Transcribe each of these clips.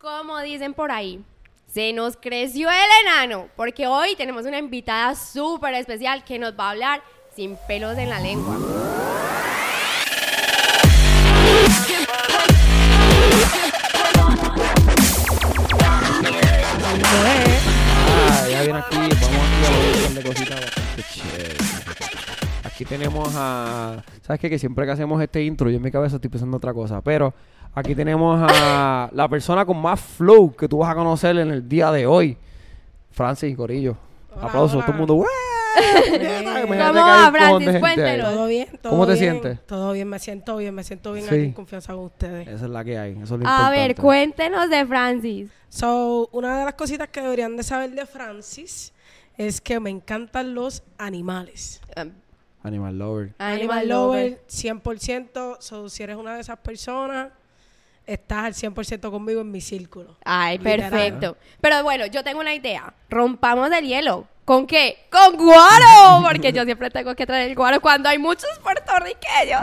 Como dicen por ahí, se nos creció el enano, porque hoy tenemos una invitada súper especial que nos va a hablar sin pelos en la lengua. Ah, ya viene aquí, vamos a de cositas. Aquí tenemos a. ¿Sabes qué? Que siempre que hacemos este intro, yo en mi cabeza estoy pensando otra cosa. Pero aquí tenemos a la persona con más flow que tú vas a conocer en el día de hoy. Francis Corillo. Hola, Aplausos, hola. todo el mundo. ¿Cómo va, Francis? Cuéntenos. Todo bien, todo ¿Cómo te bien. sientes? Todo bien, me siento bien, me siento bien Sí. aquí en confianza con ustedes. Esa es la que hay. Eso es lo A ver, cuéntenos de Francis. So, una de las cositas que deberían de saber de Francis es que me encantan los animales. Um, Animal Lover. Animal, Animal lover. lover, 100%. So, si eres una de esas personas, estás al 100% conmigo en mi círculo. Ay, Literal. perfecto. Pero bueno, yo tengo una idea. Rompamos el hielo. ¿Con qué? ¡Con guaro! Porque yo siempre tengo que traer el guaro cuando hay muchos puertorriqueños.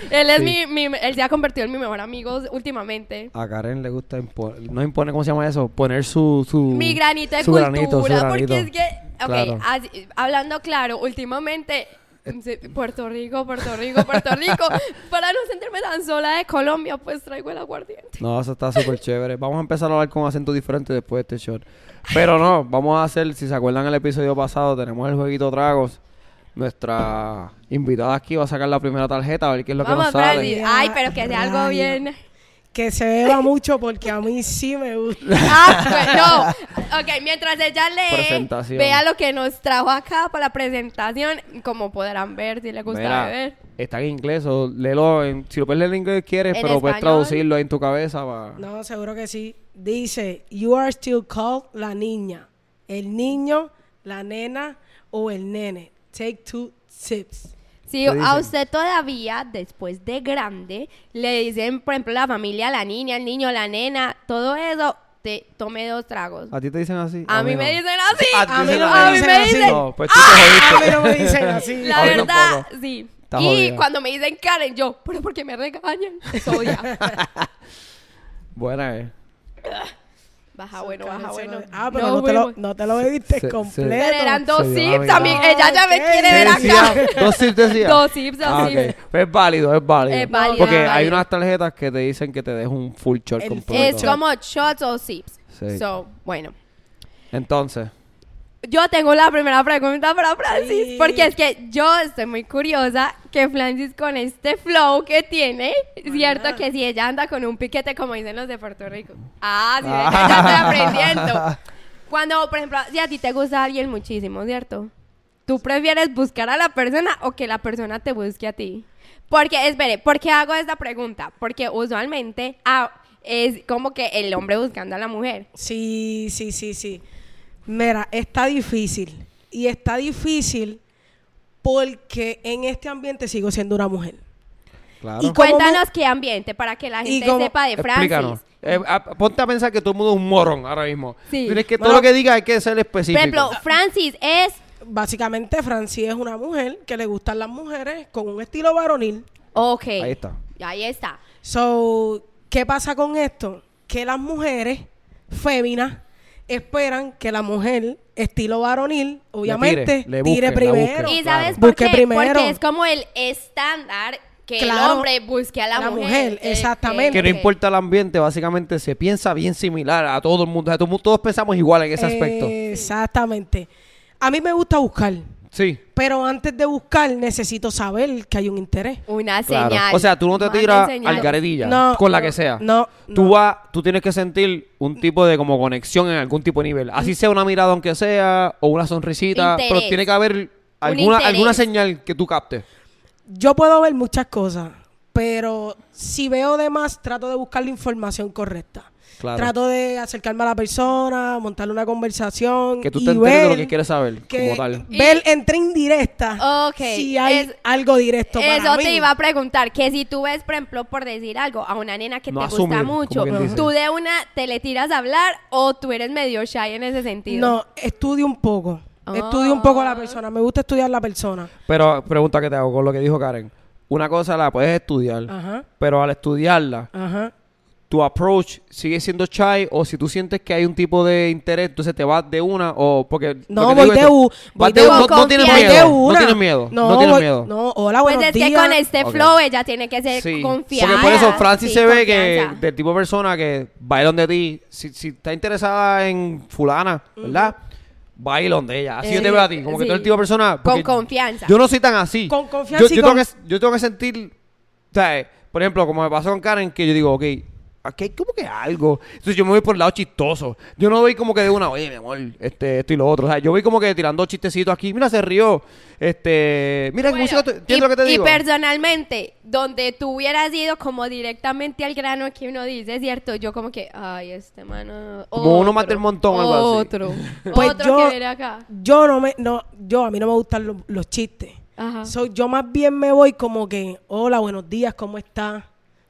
él es Sí. mi, mi- él se ha convertido en mi mejor amigo últimamente. A Karen le gusta imponer, no impone, ¿cómo se llama eso? Poner su... su Mi granito de su cultura. granito, su granito. Porque es que, ok, Claro. así- hablando claro, últimamente... sí, Puerto Rico, Puerto Rico, Puerto Rico. Para no sentirme tan sola de Colombia, pues traigo el aguardiente. No, eso está súper chévere. Vamos a empezar a hablar con acento diferente después de este shot. Pero no, vamos a hacer, si se acuerdan el episodio pasado, tenemos el jueguito tragos. Nuestra invitada aquí va a sacar la primera tarjeta a ver qué es lo Vamos, que nos sale. Ay, pero que sea algo bien... Que se beba mucho porque a mí sí me gusta. Ah, pues no. Ok, mientras ella lee, vea lo que nos trajo acá para la presentación. Como podrán ver, si le gusta Mira, beber. está en inglés o léelo en, si lo puedes leer en inglés quieres, En pero puedes traducirlo en tu cabeza. pa- No, seguro que sí. Dice, you are still called la niña, el niño, la nena o el nene. Take two sips. Si ¿Qué a usted todavía, después de grande, le dicen, por ejemplo, la familia, la niña, el niño, la nena, todo eso, te tome dos tragos. ¿A ti te dicen así? A mí no. me dicen así. A ti A mí dicen no así. A mí me así. dicen, No, pues tú te A mí no me dicen así. la verdad, sí. Está y jodida. cuando me dicen Karen, yo, pero ¿por qué me regañan? Soya. Buena, eh. Baja bueno, baja bueno. Ah, pero no, te, lo, no te lo bebiste Se- se- completo. Pero eran dos sips, vida. ella ya me quiere ver acá. Dos sips decía. Dos sips, dos Ah, sips. Es válido, es válido. Es válido, Porque es hay unas tarjetas que te dicen que te dejo un full shot completo. Es como shots o sips. Sí. So, bueno. Entonces, Yo tengo la primera pregunta para Francis, Sí. porque es que yo estoy muy curiosa que Francis con este flow que tiene, cierto que si ella anda con un piquete como dicen los de Puerto Rico. Ah, sí, ya estoy aprendiendo. Cuando, por ejemplo, si a ti te gusta alguien muchísimo, ¿cierto? ¿Tú prefieres buscar a la persona o que la persona te busque a ti? Porque, espere, ¿por qué hago esta pregunta? Porque usualmente ah, es como que el hombre buscando a la mujer. Sí, sí, sí, sí. Mira, está difícil. Y está difícil porque en este ambiente sigo siendo una mujer. claro. Y ¿Cómo Cuéntanos qué ambiente para que la gente cómo- sepa de Explícanos. Francis. Eh, ponte a pensar que todo el mundo es un morón ahora mismo. Sí. Tienes que, todo lo que diga hay que ser Por específico. ejemplo, Francis es... Básicamente, Francis es una mujer que le gustan las mujeres con un estilo varonil. Ok. Ahí está. Ahí está. So, ¿qué pasa con esto? Que las mujeres féminas esperan que la mujer, estilo varonil, obviamente, le tire busque, primero. busque. ¿Y claro. sabes por qué? primero. Porque es como el estándar que el Claro. hombre busque a la, La mujer. mujer, Eh, exactamente. Que no importa el ambiente, básicamente se piensa bien similar a todo el mundo. O sea, todo- todos pensamos igual en ese aspecto. Exactamente. A mí me gusta buscar, Sí, pero antes de buscar necesito saber que hay un interés. Una claro. señal. O sea, tú no te tiras al garedilla No, con la que sea. no, Tú no. vas, tú tienes que sentir un tipo de como conexión en algún tipo de nivel. Así sea una mirada aunque sea o una sonrisita, Interés. pero tiene que haber alguna alguna señal que tú captes. Yo puedo ver muchas cosas, pero si veo de más, trato de buscar la información correcta. Claro. Trato de acercarme a la persona, montarle una conversación. Que tú y te enteres de lo que quieres saber que- como tal. Ver entre indirectas Ok, si hay es- algo directo para Eso mí. te iba a preguntar, que si tú ves, por ejemplo, por decir algo, a una nena que No te asumir, gusta mucho, tú de una te le tiras a hablar o tú eres medio shy en ese sentido. No, estudio un poco. Ah. Estudio un poco a la persona. Me gusta estudiar la persona. Pero pregunta que te hago con lo que dijo Karen. Una cosa la puedes estudiar, Ajá, pero al estudiarla, ajá. Tu approach sigue siendo shy o si tú sientes que hay un tipo de interés, entonces te vas de una o porque No, voy de u- voy de de u- no, no tienes miedo, de una. no tienes miedo, no, tienes voy- miedo. No, hola, Pues buenos es días. que con este flow ella tiene que ser Sí, confiada. porque por eso Francis Sí, se ve que del tipo de persona que baila donde ti, si, si está interesada en fulana, ¿verdad? Baila donde ella. Así yo te Eh, veo a ti, como que tú eres el tipo de persona Con confianza. Yo no soy tan así. Con confianza Yo, y yo con- tengo que, yo tengo que sentir, o sea, eh, por ejemplo, como me pasó con Karen, que yo digo, ok, aquí hay como que algo. Entonces yo me voy por el lado chistoso. Yo no voy como que de una, oye, mi amor, este, esto y lo otro. O sea, yo voy como que tirando chistecitos aquí. Mira, se rió. Este, mira, qué Bueno, música, tú- ¿entiendes y, lo que te y digo? personalmente, donde tú hubieras ido como directamente al grano que uno dice, ¿cierto? Yo como que, ay, este mano... Como uno otro, más del montón, algo así. Otro, Pues otro yo- que viene acá. Yo no me, no, yo a mí no me gustan los, los chistes. Ajá. So, yo más bien me voy como que, hola, buenos días, ¿cómo está?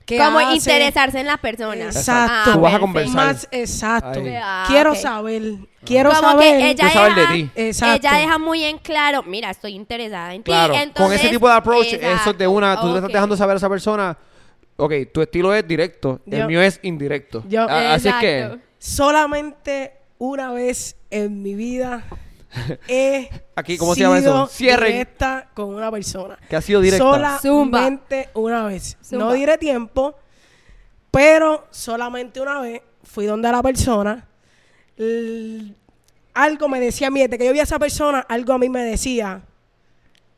¿Qué como hace? interesarse en la persona. Exacto. Tú vas a conversar. Más exacto. Ahí. Ah, quiero saber, quiero como saber. que ella de ti. Exacto. ella deja muy en claro, mira, estoy interesada en Claro, ti. con entonces- ese tipo de approach, eso es de Exacto, una, tú le estás ok. dejando saber a esa persona, ok, tu estilo es directo, el mío es indirecto. Yo- A- así es que, Exacto. Solamente una vez en mi vida he Aquí, ¿cómo se llama eso? sido Cierren. directa con una persona. que ha sido directa. Solamente una vez. Zumba. No diré tiempo, pero solamente una vez fui donde la persona. l- algo me decía a mí, desde que yo vi a esa persona, algo a mí me decía,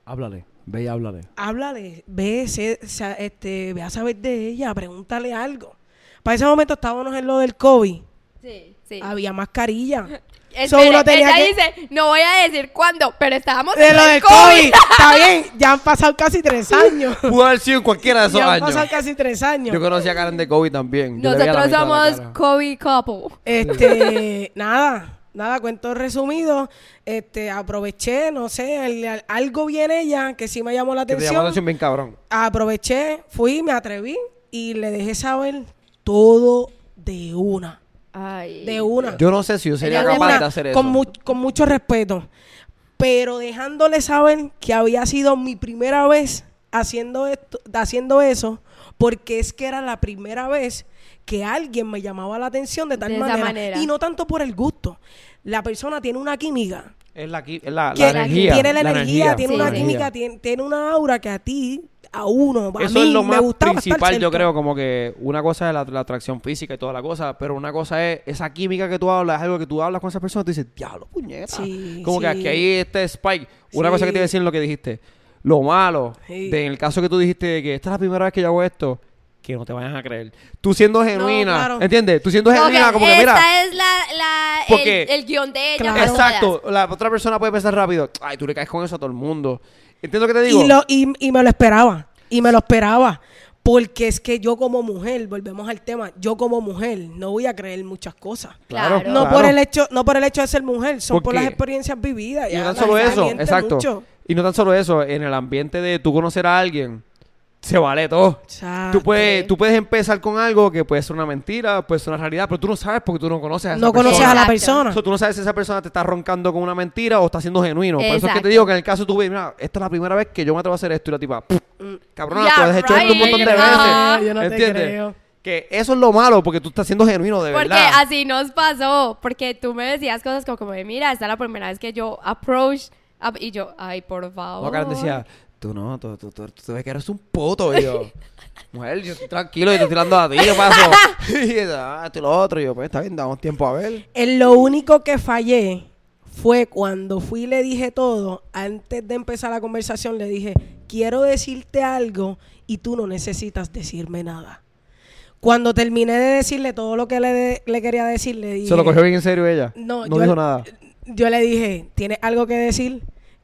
Háblale, ve y háblale. háblale, ve, sé- sa- este, ve a saber de ella, pregúntale algo. Para ese momento estábamos en lo del COVID, Sí, sí. había mascarilla. Espere, So, uno tenía ella que- dice, no voy a decir cuándo, pero estábamos De en lo el del COVID, está bien, ya han pasado casi tres años. Pudo haber sido cualquiera de esos ya han años. pasado casi tres años. Yo conocí a Karen de COVID también. Yo Nosotros de somos. COVID couple. Este, nada, nada, cuento resumido. Este, aproveché, no sé, el- algo bien ella que sí me llamó la Que te llamó la atención. atención bien cabrón. Aproveché, fui, me atreví y le dejé saber todo de una. Ay. De una. Yo no sé si yo sería De capaz una, de hacer eso. Con, mu- con mucho respeto. Pero dejándole saber que había sido mi primera vez haciendo esto, haciendo eso, porque es que era la primera vez que alguien me llamaba la atención de tal De manera, manera. Y no tanto por el gusto. La persona tiene una química. Es la, es la, la que energía. tiene la, energía, tiene Sí, una sí. química, tiene, tiene una aura que a ti, a uno, a Eso mí es lo me más principal, yo creo, como que una cosa es la, la atracción física y toda la cosa, pero una cosa es esa química que tú hablas, es algo que tú hablas con esa persona y tú dices, diablo, puñeta. Sí, como que aquí hay este spike. Una Sí. cosa que te iba a decir en lo que dijiste. Lo malo, Sí. de, en el caso que tú dijiste de que esta es la primera vez que yo hago esto, que no te vayan a creer. Tú siendo genuina, claro. ¿entiendes? Tú siendo genuina, como que mira. Esta es la, la, Porque- el, el guion de ella. Claro. Exacto, la otra persona puede pensar rápido, ay, tú le caes con eso a todo el mundo. ¿Entiendes lo que te digo? Y, lo, y, y me lo esperaba. Y me lo esperaba. Porque es que yo como mujer, volvemos al tema, yo como mujer no voy a creer muchas cosas. Claro. No claro. por el hecho, no por el hecho de ser mujer, son por las experiencias vividas. Y no tan solo eso, exacto. mucho. Y no tan solo eso, en el ambiente de tú conocer a alguien, se vale todo. Tú puedes, tú puedes empezar con algo que puede ser una mentira, puede ser una realidad, pero tú no sabes porque tú no conoces a esa No persona. conoces a la persona. O sea, tú no sabes si esa persona te está roncando con una mentira o está siendo genuino. Por eso es que te digo que en el caso tú ves, mira, esta es la primera vez que yo me atrevo a hacer esto y la tipa, "Pff, cabrona, Yeah, tú has hecho esto un montón de veces. Yo no te ¿Entiendes? creo. Que eso es lo malo porque tú estás siendo genuino de Porque verdad. así nos pasó. Porque tú me decías cosas como, como de, mira, esta es la primera vez que yo approach. up", y yo, ay, por favor. No, Karen decía, tú no, tú, tú, tú, tú te ves que eres un puto. Y yo, mujer, yo estoy tranquilo, yo te estoy tirando a ti, ¿qué pasó? y ah, esto y lo otro. Y yo, pues está bien, damos tiempo a ver. En lo único que fallé fue cuando fui y le dije todo. Antes de empezar la conversación le dije, quiero decirte algo y tú no necesitas decirme nada. Cuando terminé de decirle todo lo que le, le quería decir, le dije... ¿Se lo cogió bien en serio ella? No, no yo- dijo nada. Yo le dije, ¿tienes algo que decir?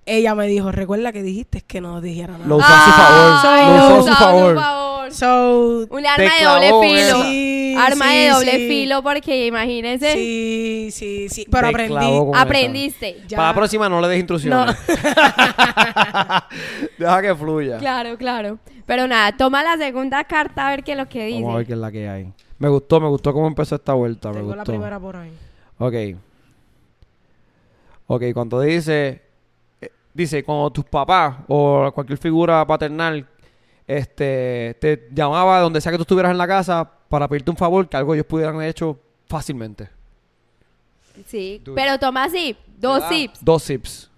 Ella me dijo, recuerda que dijiste que no dijera nada. Lo usó a su favor. Soy Lo usó a su favor. favor. So, Un arma de doble filo. Sí, arma de doble sí. filo porque imagínense, sí, sí, sí. Pero Te aprendí. aprendiste. Ya. Para la próxima no le des instrucciones. Deja que fluya. Claro, claro. Pero nada, toma la segunda carta a ver qué es lo que dice. Vamos a ver qué es la que hay. Me gustó, me gustó cómo empezó esta vuelta. Me Tengo la gustó. primera por ahí. Ok. Ok, cuando dice, dice, cuando tus papás o cualquier figura paternal este, te llamaba donde sea que tú estuvieras en la casa para pedirte un favor que algo ellos pudieran haber hecho fácilmente. Sí, Dude. pero toma zip, dos ¿Verdad? zips. Dos zips.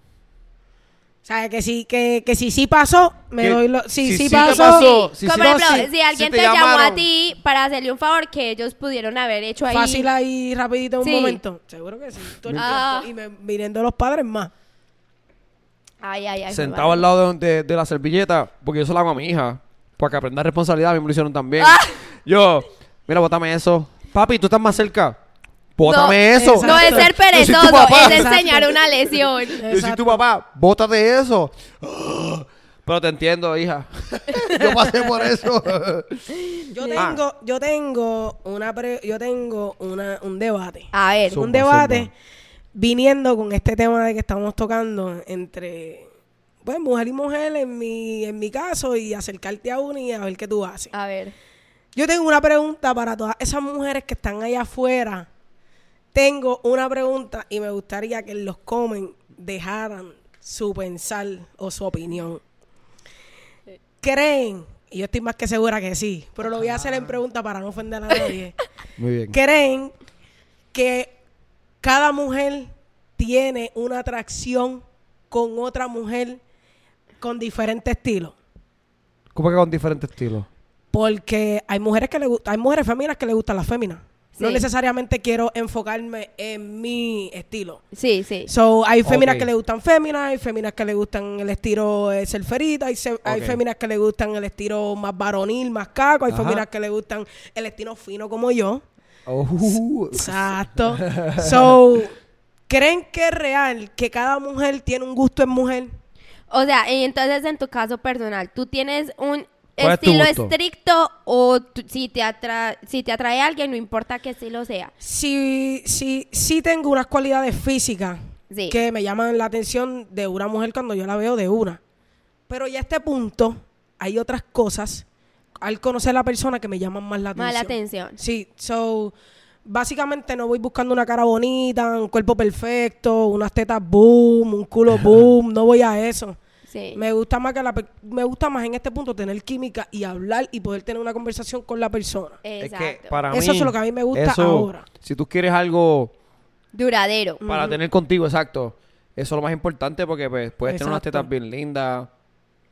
O sea, que si, que, que si sí pasó, me Que doy lo... Si si sí sí te pasó... pasó, Sí, si como sí- ejemplo, si- si alguien si te, te llamó a llamaron. ti para hacerle un favor que ellos pudieron haber hecho ahí. Fácil ahí, rapidito, en un Sí. momento. Seguro que sí. Todo el Ah. tiempo. Y me, viniendo los padres más. Ay, ay, ay. Sentado al lado de, de- de la servilleta, porque yo se la hago a mi hija, para que aprenda responsabilidad, a mí me lo hicieron también. Ah. Yo, mira, bótame eso. Papi, tú estás más cerca. Bótame No, eso. exacto. No es ser perezoso, es enseñar una lesión. Yo soy tu papá, bótate eso. Pero te entiendo, hija. yo pasé por eso. Yo Ah. tengo, yo tengo una pre- yo tengo una, un debate. A ver, Zumba, un debate zumba. Viniendo con este tema de que estamos tocando entre pues mujer y mujer en mi, en mi caso y acercarte a una y a ver qué tú haces. a ver. Yo tengo una pregunta para todas esas mujeres que están allá afuera. Tengo una pregunta y me gustaría que los comen dejaran su pensar o su opinión. ¿Creen? Y yo estoy más que segura que sí, pero lo voy a hacer en pregunta para no ofender a nadie. Muy bien. ¿Creen que cada mujer tiene una atracción con otra mujer con diferente estilo? ¿Cómo que con diferentes estilos? Porque hay mujeres que le gustan, hay mujeres féminas que le gustan las féminas. No necesariamente quiero enfocarme en mi estilo. Sí, sí. So, hay féminas que le gustan féminas, hay féminas que le gustan el estilo eh, surferita, hay, se- hay féminas que le gustan el estilo más varonil, más caco, hay Ajá. féminas que le gustan el estilo fino como yo. Oh, Exacto. So, ¿creen que es real que cada mujer tiene un gusto en mujer? O sea, y entonces en tu caso personal, ¿tú tienes un ¿Cuál es tu estilo estricto o tú- si, te atra si te atrae a alguien, no importa qué estilo sea? Sí, sí, sí tengo unas cualidades físicas Sí. que me llaman la atención de una mujer cuando yo la veo de una. Pero ya a este punto hay otras cosas al conocer a la persona que me llaman más la atención. Más la atención. Sí, so básicamente no voy buscando una cara bonita, un cuerpo perfecto, unas tetas boom, un culo boom, no voy a eso. Sí. Me gusta más que la me gusta más en este punto tener química y hablar y poder tener una conversación con la persona. es Exacto. que para Eso mí... es lo que a mí me gusta eso, ahora. Si tú quieres algo Duradero. para tener contigo, exacto. Eso es lo más importante porque pues, puedes tener unas tetas bien lindas,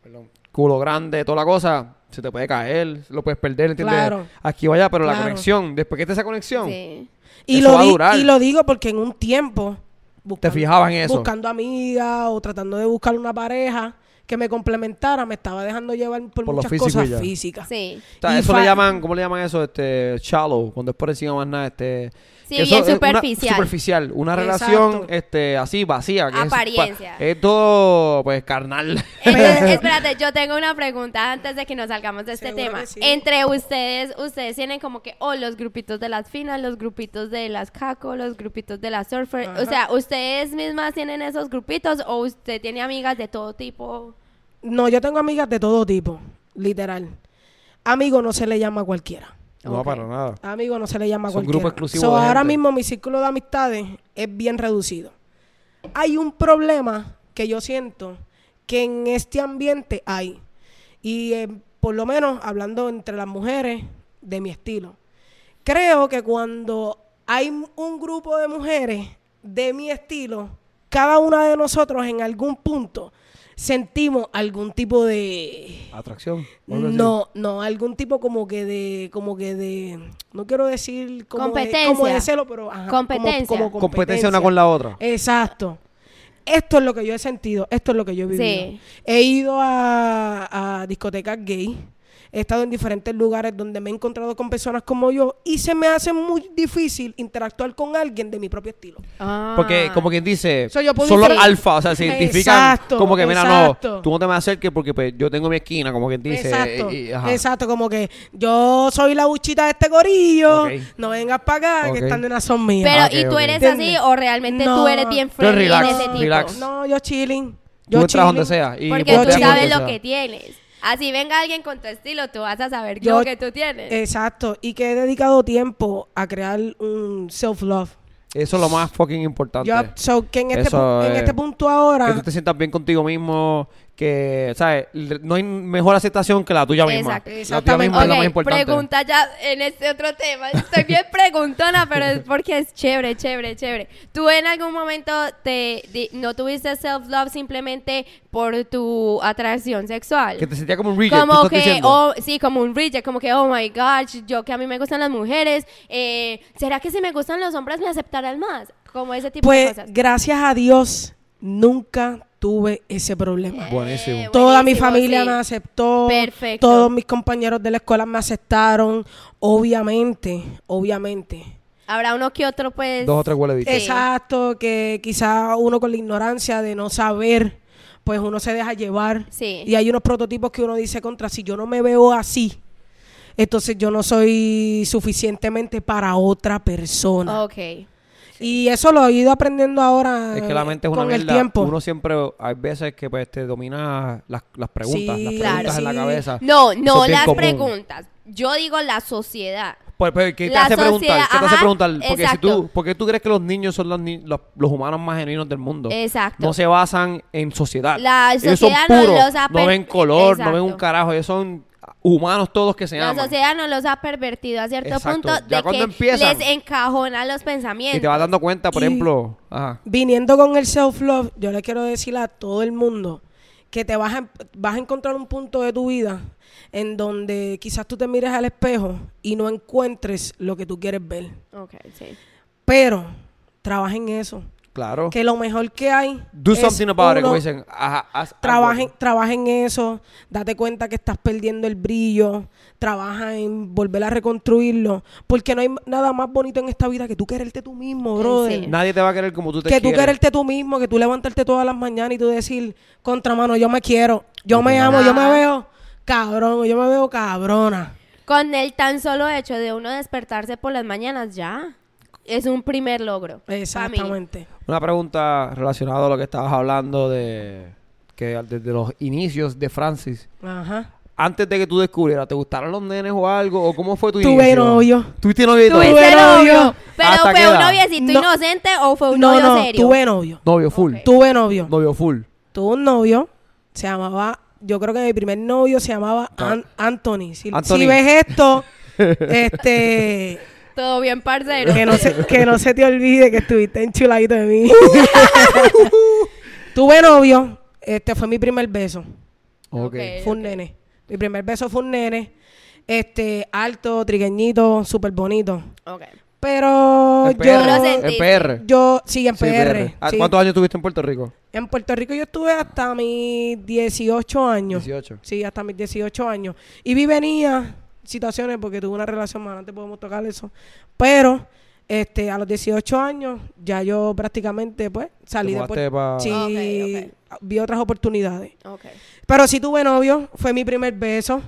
perdón, culo grande, toda la cosa, se te puede caer, lo puedes perder, ¿entiendes? Claro. Aquí vaya, pero la conexión, después que esté esa conexión, Sí. Y Eso lo, va a durar. y lo digo porque en un tiempo buscando, fijabas en eso. buscando amigas o tratando de buscar una pareja que me complementara, me estaba dejando llevar por, Por lo muchas cosas ya. físicas. Sí. O sea, Y eso le llaman, ¿cómo le llaman eso? Este, shallow, cuando es por encima más nada, este... Sí, que bien eso es una- superficial. superficial, una Exacto. relación, este, así, vacía. Que Apariencia. Es, todo, pues, carnal. Entonces, espérate, yo tengo una pregunta antes de que nos salgamos de este Seguro tema. sí. Entre ustedes, ustedes tienen como que, oh, los grupitos de las finas, los grupitos de las caco, los grupitos de las surfer. Ajá. O sea, ¿ustedes mismas tienen esos grupitos o usted tiene amigas de todo tipo? No, yo tengo amigas de todo tipo, literal. Amigo no se le llama a cualquiera. No, Ok. para nada. Amigo no se le llama a cualquiera. So, de ahora gente. mismo mi círculo de amistades es bien reducido. Hay un problema que yo siento que en este ambiente hay. Y eh, por lo menos hablando entre las mujeres de mi estilo. Creo que cuando hay un grupo de mujeres de mi estilo, cada una de nosotros en algún punto sentimos algún tipo de Atracción. no, no, algún tipo como que de, como que de, no quiero decir como Competencia. de, como de celo, pero ajá, como- Competencia. como, Competencia una con la otra. Exacto. Esto es lo que yo he sentido, esto es lo que yo he vivido. Sí. He ido a, a discotecas gay, he estado en diferentes lugares donde me he encontrado con personas como yo y se me hace muy difícil interactuar con alguien de mi propio estilo. Porque, como quien dice, So, yo puedo son los decir- alfa, o sea, se identifican Exacto, como que, mira, exacto. no, tú no te me acerques porque pues, yo tengo mi esquina, como quien dice. Exacto, y- y- ajá. exacto, como que yo soy la buchita de este gorillo, no vengas para acá, Ok. que están de una son mías. Pero, Ah, ¿y tú eres ¿Entiendes? así o realmente No. tú eres bien Tú friendly eres relax, en ese tipo? relax. No, yo chilling. Yo entras donde chilling. sea. Y Porque tú chilling. sabes lo que tienes. Así venga alguien con tu estilo, tú vas a saber Yo- lo que tú tienes. Exacto, y que he dedicado tiempo a crear un self-love. Eso es lo más fucking importante. Yo, so, que en este, Eso en es- este punto que ahora, tú te sientas bien contigo mismo, que, ¿sabes? No hay mejor aceptación que la tuya misma. Exacto. La tuya misma es la más importante. pregunta ya en este otro tema. Estoy bien preguntona, pero es porque es chévere, chévere, chévere. ¿Tú en algún momento te no tuviste self-love simplemente por tu atracción sexual? Que te sentía como un reject, ¿tú como que, oh, sí, como un reject, como que, oh my gosh, yo que a mí me gustan las mujeres, eh, ¿será que si me gustan los hombres me aceptarán más? Como ese tipo de Pues cosas. gracias a Dios nunca tuve ese problema. Buenísimo. Eh, Toda mi familia sí. me aceptó. Perfecto. Todos mis compañeros de la escuela me aceptaron. Obviamente, obviamente. Habrá uno que otro, pues... Dos o tres huele. Sí. Exacto, que quizá uno con la ignorancia de no saber, pues uno se deja llevar. Sí. Y hay unos prototipos que uno dice contra, si yo no me veo así, entonces yo no soy suficientemente para otra persona. Ok. Y eso lo he ido aprendiendo ahora Es que la mente es una con el mierda. tiempo. Uno siempre, hay veces que pues te domina las, las preguntas, Sí, las claro. preguntas en la Sí. cabeza. No, Eso no es bien las común. preguntas. Yo digo la sociedad. Pues, pues, ¿Qué te La hace preguntar? sociedad, ¿Qué te hace ajá, preguntar? Porque si exacto. tú, ¿por qué tú crees que los niños son los, ni- los, los humanos más genuinos del mundo? Exacto. No se basan en sociedad. La ellos son sociedad no puros, los ha no per- ven color, no ven un Exacto. carajo. Ellos son humanos todos que se La aman. sociedad nos los ha pervertido a cierto Exacto. punto Ya de cuando que empiezan- les encajona los pensamientos. Y te vas dando cuenta, por Y- ejemplo, ajá, Viniendo con el self-love, yo le quiero decir a todo el mundo que te vas a, vas a encontrar un punto de tu vida en donde quizás tú te mires al espejo y no encuentres lo que tú quieres ver. Ok, sí. Pero trabaja en eso. Claro. Que lo mejor que hay. Do es something about it, uno- como dicen. Ajá, haz algo. Trabaja en, trabaja en eso, date cuenta que estás perdiendo el brillo, trabaja en volver a reconstruirlo, porque no hay nada más bonito en esta vida que tú quererte tú mismo, brother. Sí. Nadie te va a querer como tú te que tú quieres. quererte tú mismo, que tú levantarte todas las mañanas y tú decir, contramano, yo me quiero, yo me amo, yo me veo cabrón, yo me veo cabrona. Con el tan solo hecho de uno despertarse por las mañanas ya es un primer logro. Exactamente. Una pregunta relacionada a lo que estabas hablando de que desde los inicios de Francis, Ajá. antes de que tú descubrieras, ¿te gustaron los nenes o algo? ¿O cómo fue tu Tuve inicio? novio. ¿Tuviste novio Tuve novio. ¿Pero ¿Hasta qué fue un noviecito No. inocente o fue un No, novio no, serio? tuve novio. Novio full. Tuve novio. Novio full. Tuve un novio, se llamaba, yo creo que mi primer novio se llamaba An- Anthony. Si, Anthony. si ves esto, este, Todo bien, parcero. que no, se, que no se te olvide que estuviste enchuladito de mí. Tuve novio, este fue mi primer beso. Ok. Fue un nene. Mi primer beso fue un nene. Este, alto, trigueñito, súper bonito. Ok. Pero En yo. PR. En. PR. Yo, sí, en Sí, PR. ¿A- sí. ¿Cuántos años tuviste en Puerto Rico? En Puerto Rico yo estuve hasta mis 18 años. 18. Sí, hasta mis 18 años. Y vi venía situaciones porque tuve una relación más adelante podemos tocar eso. Pero este a los 18 años ya yo prácticamente pues salí de Puerto pa- Sí, vi otras oportunidades. Ok. Pero sí tuve novio, fue mi primer beso.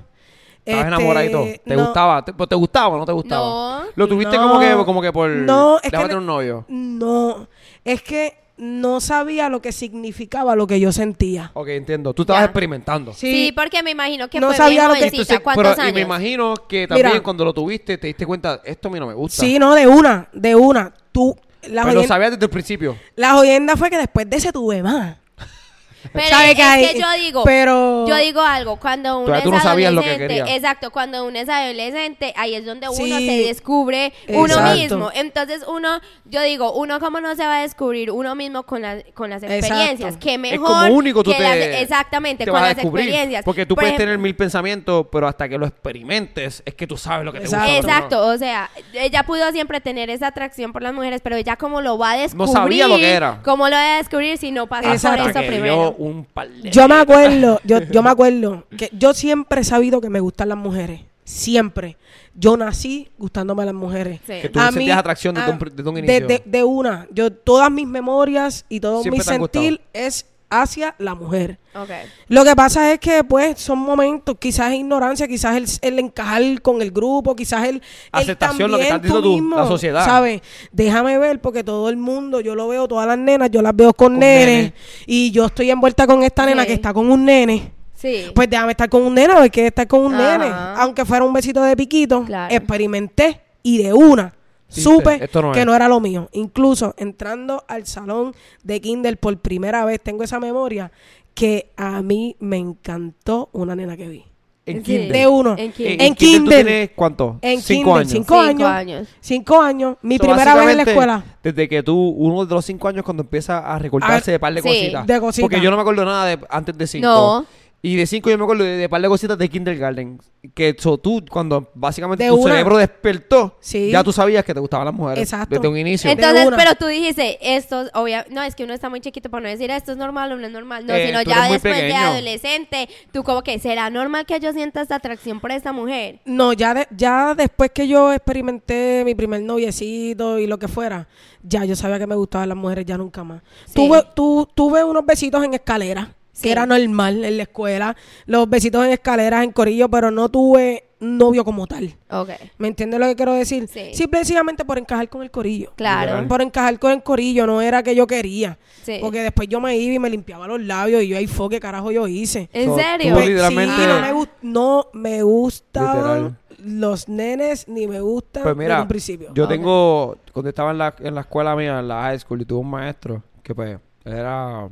¿Estabas Este, enamoradito? ¿Te no, gustaba? ¿Te, pues, ¿Te gustaba o no te gustaba? No. ¿Lo tuviste No. como que como que por... No, es que un novio. No, es que no sabía lo que significaba lo que yo sentía. Ok, entiendo. Tú estabas Ya. experimentando. Sí. porque me imagino que No fue sabía bien lo que- jovencita. Entonces, ¿Cuántos pero, y me años? imagino que también Mira. cuando lo tuviste te diste cuenta, esto a mí no me gusta. Sí, no, de una, de una. Tú, la, pero lo sabías desde el principio. la jodienda fue que después de ese tuve más. Pero ¿Sabe es que hay- que yo digo, pero- yo digo algo, cuando uno Todavía es tú no sabías lo que adolescente, exacto, cuando uno es adolescente, ahí es donde uno Sí. se descubre uno Exacto. mismo. Entonces uno, yo digo, uno cómo no se va a descubrir uno mismo con, las con las Exacto. experiencias, que Es mejor como único tú que te, las- exactamente, te con vas a las descubrir. experiencias. Porque tú Por puedes ejemplo, tener mil pensamientos, pero hasta que lo experimentes es que tú sabes lo que te Exacto. gusta. no. Exacto, o sea, ella pudo siempre tener esa atracción por las mujeres, pero ella como lo va a descubrir. sabía lo que era. ¿Cómo lo va a descubrir si no pasa Exacto. por eso que primero? un par de- Yo me acuerdo, yo, yo me acuerdo que yo siempre he sabido que me gustan las mujeres. Siempre. Yo nací gustándome a las mujeres. Sí. Que tú A sentías mí- atracción desde a- un, de, inicio. de- de una. Yo, todas mis memorias y todo Siempre mi sentir es hacia la mujer. Ok. Lo que pasa es que, pues, son momentos, quizás es ignorancia, quizás el, el encajar con el grupo, quizás el, el Aceptación, lo que también estás diciendo tú, mismo, la sociedad. ¿Sabes? Déjame ver, porque todo el mundo, yo lo veo, todas las nenas, yo las veo con, Con nenes, nenes. y yo estoy envuelta con esta nena que está con un nene. Sí. Pues déjame estar con un nene, qué es estar con un Ajá. nene. Aunque fuera un besito de piquito, Claro. experimenté y de una supe no que es. no era lo mío. Incluso entrando al salón de Kindle por primera vez, tengo esa memoria, que a mí me encantó una nena que vi. En Sí. De uno. En En, kinder. En kinder tú kinder. tienes cuánto? En cinco kinder, años. cinco años. años. Cinco años. Mi So, primera vez en la escuela. Desde que tú, uno de los cinco años, cuando empieza a recordarse Ah, de par de sí, cositas. de cositas. Porque yo no me acuerdo nada de antes de cinco. No. Y de cinco yo me acuerdo de, de par de cositas de kindergarten. Que so, tú, cuando básicamente De tu una. cerebro despertó, Sí. ya tú sabías que te gustaban las mujeres. Exacto. Desde un inicio. Entonces, una. pero tú dijiste, esto, es obvia, no, es que uno está muy chiquito para no decir esto es normal o no es normal, no, Eh, sino tú ya muy después de pequeño. adolescente, tú como que, ¿será normal que yo sienta esta atracción por esta mujer? No, ya, de- ya después que yo experimenté mi primer noviecito y lo que fuera, ya yo sabía que me gustaban las mujeres, ya nunca más. Sí. Tuve, tu- tuve unos besitos en escalera, Sí. que era normal en la escuela, los besitos en escaleras, en corillo, pero no tuve novio como tal. Ok, ¿Me entiendes lo que quiero decir? Sí. Simple y sencillamente por encajar con el corillo. claro. Por encajar con el corillo, no era que yo quería. Sí. Porque después yo me iba y me limpiaba los labios y yo, ay, fo, ¿qué carajo yo hice? ¿En So, serio? Pues, literalmente- sí, no me, gust- no me gustaban Literal. los nenes ni me gustan Pues mira, desde un principio. yo Ok. tengo, cuando estaba en la, en la escuela mía, en la high school, y tuve un maestro que pues, era,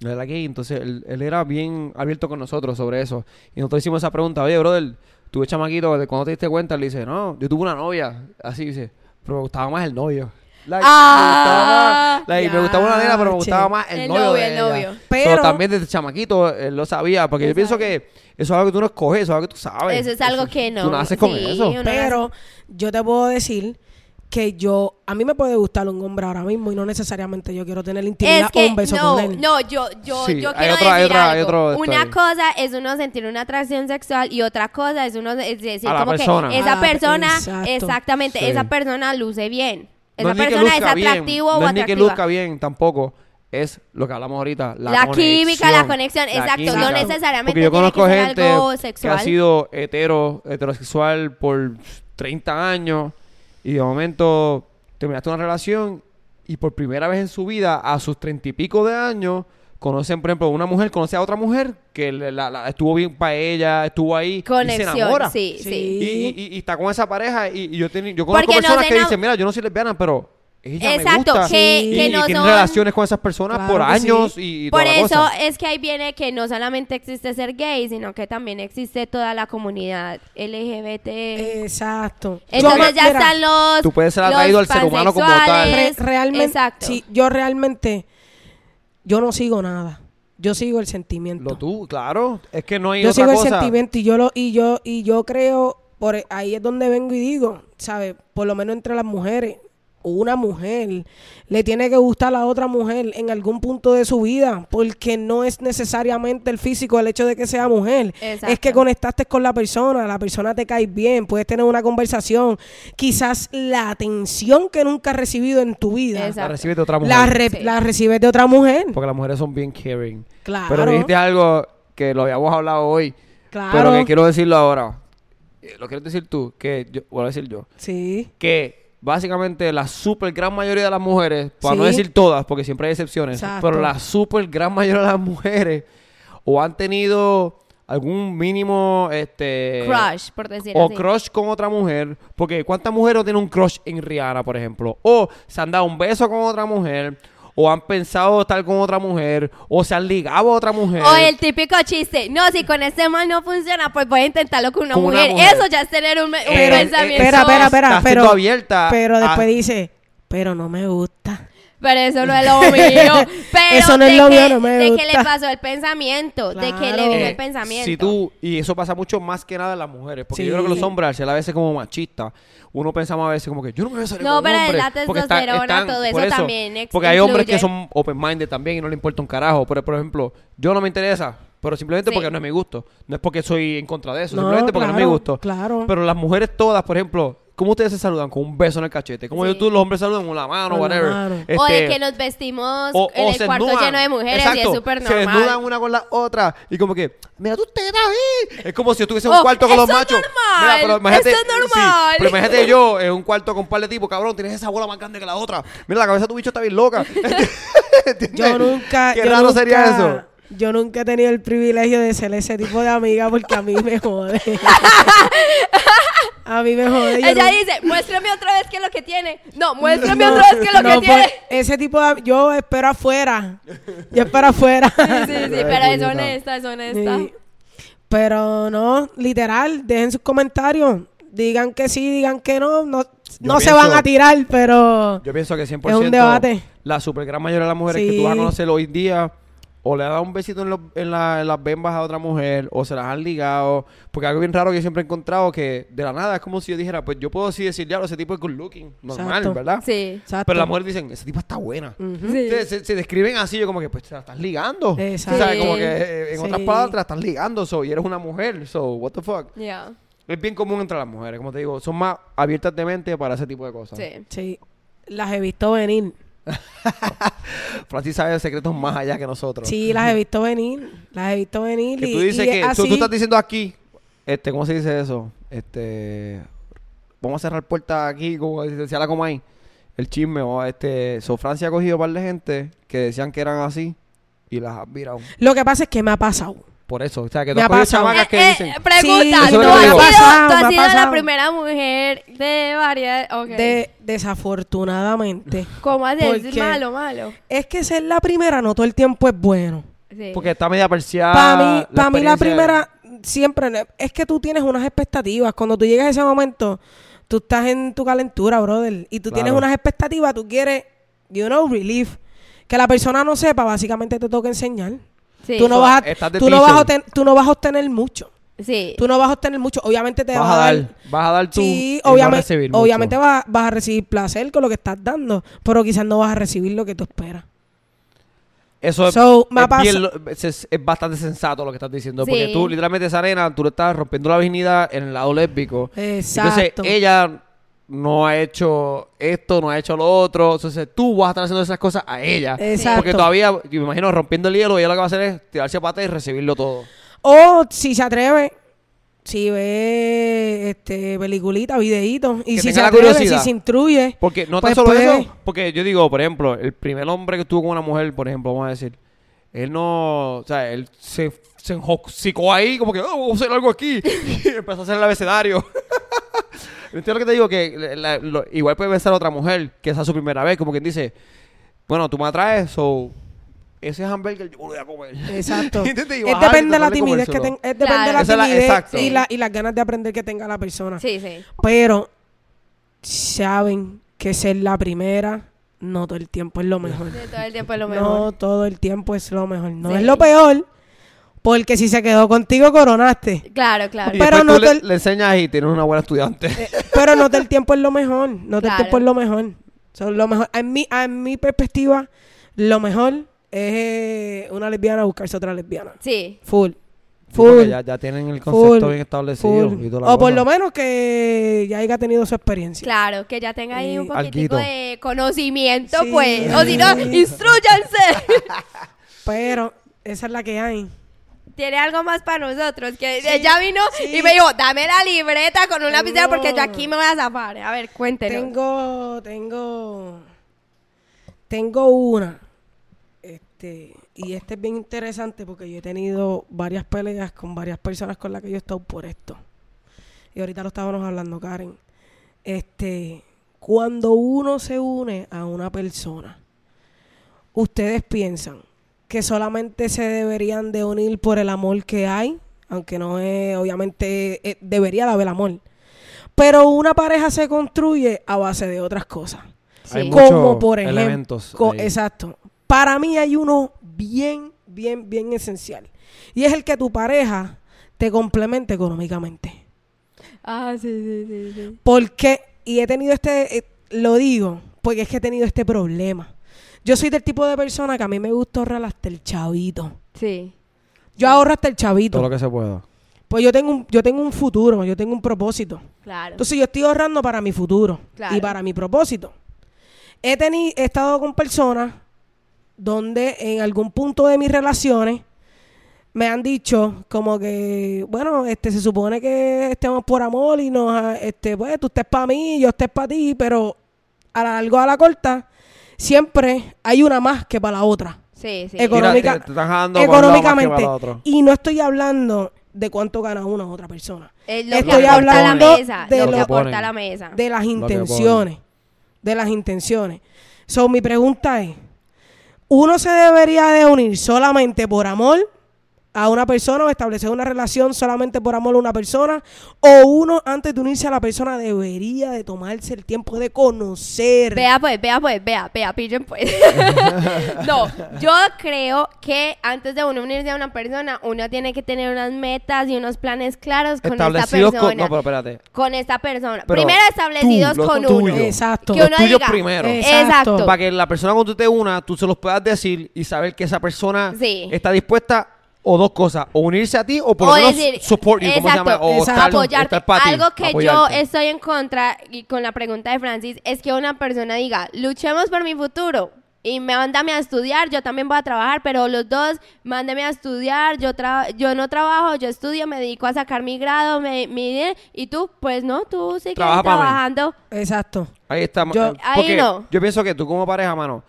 él era gay, entonces él, él era bien abierto con nosotros sobre eso. Y nosotros hicimos esa pregunta, oye, brother, tuve chamaquito, ¿de cuando te diste cuenta? Le dice, no, yo tuve una novia, así dice, pero me gustaba más el novio. Like, Ah, me gustaba más- like, me gustaba una nena, pero me gustaba más el, El novio, novio, de el ella. novio. So, Pero- también desde chamaquito él lo sabía, porque yo pienso que eso es algo que tú no escoges, eso es algo que tú sabes. Eso es algo que no. Tú naces con sí, eso. Pero yo te puedo decir que yo, a mí me puede gustar un hombre ahora mismo y no necesariamente yo quiero tener intimidad Es que o un beso no, con él. no, yo, yo, Sí, yo hay quiero otra- hay decir hay algo. otro una cosa es uno sentir una atracción sexual y otra cosa es uno es decir A como persona. que esa persona, exacto. exactamente, Sí. esa persona luce bien. Esa no persona es luzca bien, atractivo no o es ni que luzca bien tampoco. Es lo que hablamos ahorita. La, La química, la conexión, la exacto, química. no necesariamente Porque yo tiene que conozco gente algo que sexual. ha sido hetero, heterosexual por 30 años y de momento terminaste una relación y por primera vez en su vida, a sus treinta y pico de años, conocen, por ejemplo, una mujer conoce a otra mujer que le- la- la- estuvo bien para ella, estuvo ahí y se Conexión, enamora. sí, sí. Y, Sí. y- y- y está con esa pareja y, y yo, teni- yo conozco Porque personas que dicen, mira, yo no soy lesbiana, pero ella Exacto, me gusta. que- y, que y no tienen son- relaciones con esas personas Claro por que años sí. y, y Por toda la eso cosa. es que ahí viene que no solamente existe ser gay, sino que también existe toda la comunidad LGBT. Exacto. Entonces Yo- ya mira, están los. Tú puedes ser los atraído al ser humano como tal. pansexuales. realmente, Exacto. sí, yo realmente, yo no sigo nada. Yo sigo el sentimiento. Lo tú, claro. Es que no hay yo otra sigo cosa. el sentimiento y yo lo y yo y yo creo por ahí es donde vengo y digo, ¿sabes? Por lo menos entre las mujeres, una mujer le tiene que gustar a la otra mujer en algún punto de su vida, porque no es necesariamente el físico el hecho de que sea mujer, Exacto. es que conectaste con la persona, la persona te cae bien, puedes tener una conversación, quizás la atención que nunca has recibido en tu vida, Exacto. La recibes de otra mujer. la, re- Sí. la recibes de otra mujer. Porque las mujeres son bien caring. Claro. Pero dijiste algo que lo habíamos hablado hoy. Claro. Pero que quiero decirlo ahora. Eh, Lo quieres decir tú, que yo, voy a decir yo. Sí. que básicamente la super gran mayoría de las mujeres, para no decir todas, porque siempre hay excepciones, Exacto. pero la super gran mayoría de las mujeres o han tenido algún mínimo este Crush, por decir o así. crush con otra mujer, porque cuántas mujeres tienen un crush en Rihanna, por ejemplo, o se han dado un beso con otra mujer, o han pensado estar con otra mujer, o se han ligado a otra mujer. O el típico chiste, no, si con este man no funciona, pues voy a intentarlo con una, Con una mujer. Eso ya es tener un, un Pero, pensamiento. Espera, espera, espera, pero siendo abierta Pero a- después dice, pero no me gusta. Pero eso no es lo mío. Pero Eso no es de lo que, mío, no me de que gusta. le pasó el pensamiento, de que le vino Eh, el pensamiento. Si tú, y eso pasa mucho más que nada en las mujeres, porque Sí. yo creo que los hombres, al ser a veces como machistas, uno pensamos a veces como que yo no me voy a salir No, con un pero hombre. la porque están- testosterona, están- todo eso por también ex- Porque hay hombres que son open-minded también y no le importa un carajo. Pero, por ejemplo, yo no me interesa, pero simplemente Sí. porque no es mi gusto. No es porque soy en contra de eso, No, simplemente porque no es mi gusto. claro. Pero las mujeres todas, por ejemplo, ¿cómo ustedes se saludan? Con un beso en el cachete. Como Sí. yo, tú, los hombres saludan con la mano, Con la whatever. mano. o de Este, que nos vestimos o- en o el cuarto desnudan. lleno de mujeres y es súper Se desnudan normal. una con la otra. Y como que, mira tus tetas ahí. Es como si yo estuviese en Oh, un cuarto con los eso es machos. normal, Mira, pero imagínate, eso es normal. sí, pero imagínate yo en un cuarto con un par de tipos, cabrón, tienes esa bola más grande que la otra. Mira, la cabeza de tu bicho está bien loca. ¿Entiendes? Yo nunca. Qué yo raro nunca- sería eso. Yo nunca he tenido el privilegio de ser ese tipo de amiga porque a mí me jode. A mí me jode. Ella no- dice, muéstrame otra vez qué es lo que tiene. No, muéstrame otra vez qué es lo no, que pues, tiene. ese tipo de... Yo espero afuera. Yo espero afuera. Sí, sí, sí, pero es honesta, es honesta. Sí. Pero no, literal, dejen sus comentarios. Digan que sí, digan que no. No, no se van a tirar, pero... Yo pienso que 100% Es un debate. la super gran mayoría de las mujeres que tú vas a conocer hoy día o le han dado un besito en, los- en, la- en las bembas a otra mujer o se las han ligado. Porque algo bien raro que yo siempre he encontrado que de la nada es como si yo dijera, pues yo puedo sí decir, ya, ese tipo es good looking, normal, Exacto. ¿verdad? Sí. Exacto. Pero las mujeres dicen, ese tipo está buena. Ujú. Sí. Se, se- se describen así, yo como que, pues te la estás ligando. Exacto. O sea, como que eh, en otras palabras te la estás ligando, so, y eres una mujer, so, what the fuck. Yeah. Es bien común entre las mujeres, como te digo, son más abiertas de mente para ese tipo de cosas. Sí. Sí, las he visto venir. Francis sabe secretos más allá que nosotros. Sí, las he visto venir. Las he visto venir. Que y, tú dices y que tú, estás diciendo aquí, este, ¿cómo se dice eso? Este, vamos a cerrar puertas aquí, como decía la Comay. El chisme, o este, so Francia ha cogido un par de gente que decían que eran así y las has virado. Lo que pasa es que me ha pasado. Por eso, o sea, que tú has ha cogido chamacas que Eh, eh, dicen, pregunta, Sí, ¿tú es lo que has sido, pasado, tú has la primera mujer de varias... De, desafortunadamente. ¿Cómo haces? ¿Por Es malo, malo. Es que ser la primera no todo el tiempo es bueno. Sí. porque está media perseada. Para mí, para mí la primera siempre es que tú tienes unas expectativas. Cuando tú llegas a ese momento, tú estás en tu calentura, brother, y tú tienes unas expectativas, tú quieres, you know, relief. Que la persona no sepa, básicamente te toca enseñar. Sí. tú, no vas a, tú, no vas a teacher. obten- tú no vas a obtener mucho. Sí. Tú no vas a obtener mucho. Obviamente te Vas va a dar, dar vas a dar tú Sí, obviamente, mucho. obviamente vas, vas a recibir placer con lo que estás dando, pero quizás no vas a recibir lo que tú esperas. Eso es, So, es pasa- bien lo- es, es bastante sensato lo que estás diciendo. Porque tú, literalmente, esa arena, tú le estás rompiendo la virginidad en el lado lésbico. Exacto. Entonces, ella no ha hecho esto, no ha hecho lo otro. Entonces, tú vas a estar haciendo esas cosas a ella. Exacto. Porque todavía, yo me imagino, rompiendo el hielo, ella lo que va a hacer es tirarse para atrás y recibirlo todo. O si se atreve, si ve este peliculita, videíto, y Que si se la atreve, si se instruye, Porque no Pues tan solo puede. eso, porque yo digo, por ejemplo, el primer hombre que estuvo con una mujer, por ejemplo, vamos a decir, él no, o sea, él se, se enjocicó ahí, como que, oh, vamos a hacer algo aquí, y empezó a hacer el abecedario. ¿Entiendes lo que te digo? Que la- lo- igual puede pensar otra mujer, que esa es su primera vez, como quien dice, bueno, tú me atraes, so, ese hamburger yo lo voy a comer. exacto. Es depende de la timidez que tenga, es depende de la Claro. Esa es la- timidez exacto. y, la, y las ganas de aprender que tenga la persona. Sí, sí. Pero saben que ser la primera no todo el tiempo es lo mejor. Sí, todo el tiempo es lo No todo el tiempo es lo mejor. No Sí. es lo peor, porque si se quedó contigo coronaste. Claro, claro. Y Pero no tú te- le enseñas y tienes una buena estudiante. Eh, pero no todo el tiempo es lo mejor. No todo el tiempo es lo mejor. Son lo mejor. En mi, en mi perspectiva, lo mejor es eh, una lesbiana buscarse otra lesbiana. Sí. Full. Sí, porque Full. ya, ya tienen el concepto Full, bien establecido. Full. y toda la O por cosa. lo menos que ya haya tenido su experiencia. Claro, que ya tenga ahí un Eh, poquitico alguito. de conocimiento, Sí. pues. O si no, instruyanse. Pero esa es la que hay. Tiene algo más para nosotros. Que Sí, ella vino sí. y me dijo, dame la libreta con un Tengo- lapicero porque yo aquí me voy a zafar. A ver, cuéntenos. Tengo, tengo, tengo una. Este, y este es bien interesante porque yo he tenido varias peleas con varias personas con las que yo he estado por esto. Y ahorita lo estábamos hablando, Karen. Este, cuando uno se une a una persona, ustedes piensan que solamente se deberían de unir por el amor que hay, aunque no es, obviamente, eh, debería de haber amor. Pero una pareja se construye a base de otras cosas. Sí. Hay Como por ejemplo, elementos co- ahí. exacto. Para mí hay uno bien, bien, bien esencial. Y es el que tu pareja te complemente económicamente. Ah, sí, sí, sí, sí. Porque, y he tenido este, eh, lo digo, porque es que he tenido este problema. Yo soy del tipo de persona que a mí me gusta ahorrar hasta el chavito. Sí. Yo ahorro hasta el chavito. Todo lo que se pueda. Pues yo tengo, un, yo tengo un futuro, yo tengo un propósito. Claro. Entonces yo estoy ahorrando para mi futuro Claro. y para mi propósito. He, teni- he estado con personas donde en algún punto de mis relaciones me han dicho como que, bueno, este se supone que estemos por amor y nos, este, pues tú estés para mí, yo estés para ti, pero a la largo a la corta siempre hay una más que para la otra. sí, sí. Económica- Mira, te- te están jalando para un lado más que para económicamente. otro. Y no estoy hablando de cuánto gana una u otra persona. Es lo Estoy que aporta a la hablando mesa. de lo lo que que aporta ponen. la mesa. De las que intenciones. De las intenciones. So, mi pregunta es, ¿uno se debería de unir solamente por amor a una persona o establecer una relación solamente por amor a una persona? ¿O uno antes de unirse a la persona debería de tomarse el tiempo de conocer? Vea pues, vea pues, vea, vea, pillen pues. no, yo creo que antes de uno unirse a una persona, uno tiene que tener unas metas y unos planes claros con esta Establecidos persona. con... No, pero espérate. con esta persona. Pero Primero establecidos tú, con tuyo. uno. Exacto. Que uno diga, primero. Exacto. Para que la persona cuando tú te una, tú se los puedas decir y saber que esa persona Sí. está dispuesta o dos cosas, o unirse a ti o por lo menos decir, support you, ¿cómo se llama? exacto, O Exacto. estar, apoyarte. estar pa' ti, Algo que yo estoy en contra y con la pregunta de Francis es que una persona diga, luchemos por mi futuro. Y me mándame a estudiar, yo también voy a trabajar, pero los dos, mándame a estudiar, yo tra yo no trabajo, yo estudio, me dedico a sacar mi grado, me, mi, y tú, pues no, tú sigues Trabaja trabajando. Exacto. Ahí está. Yo- eh, Ahí no. Yo pienso que tú como pareja, mano,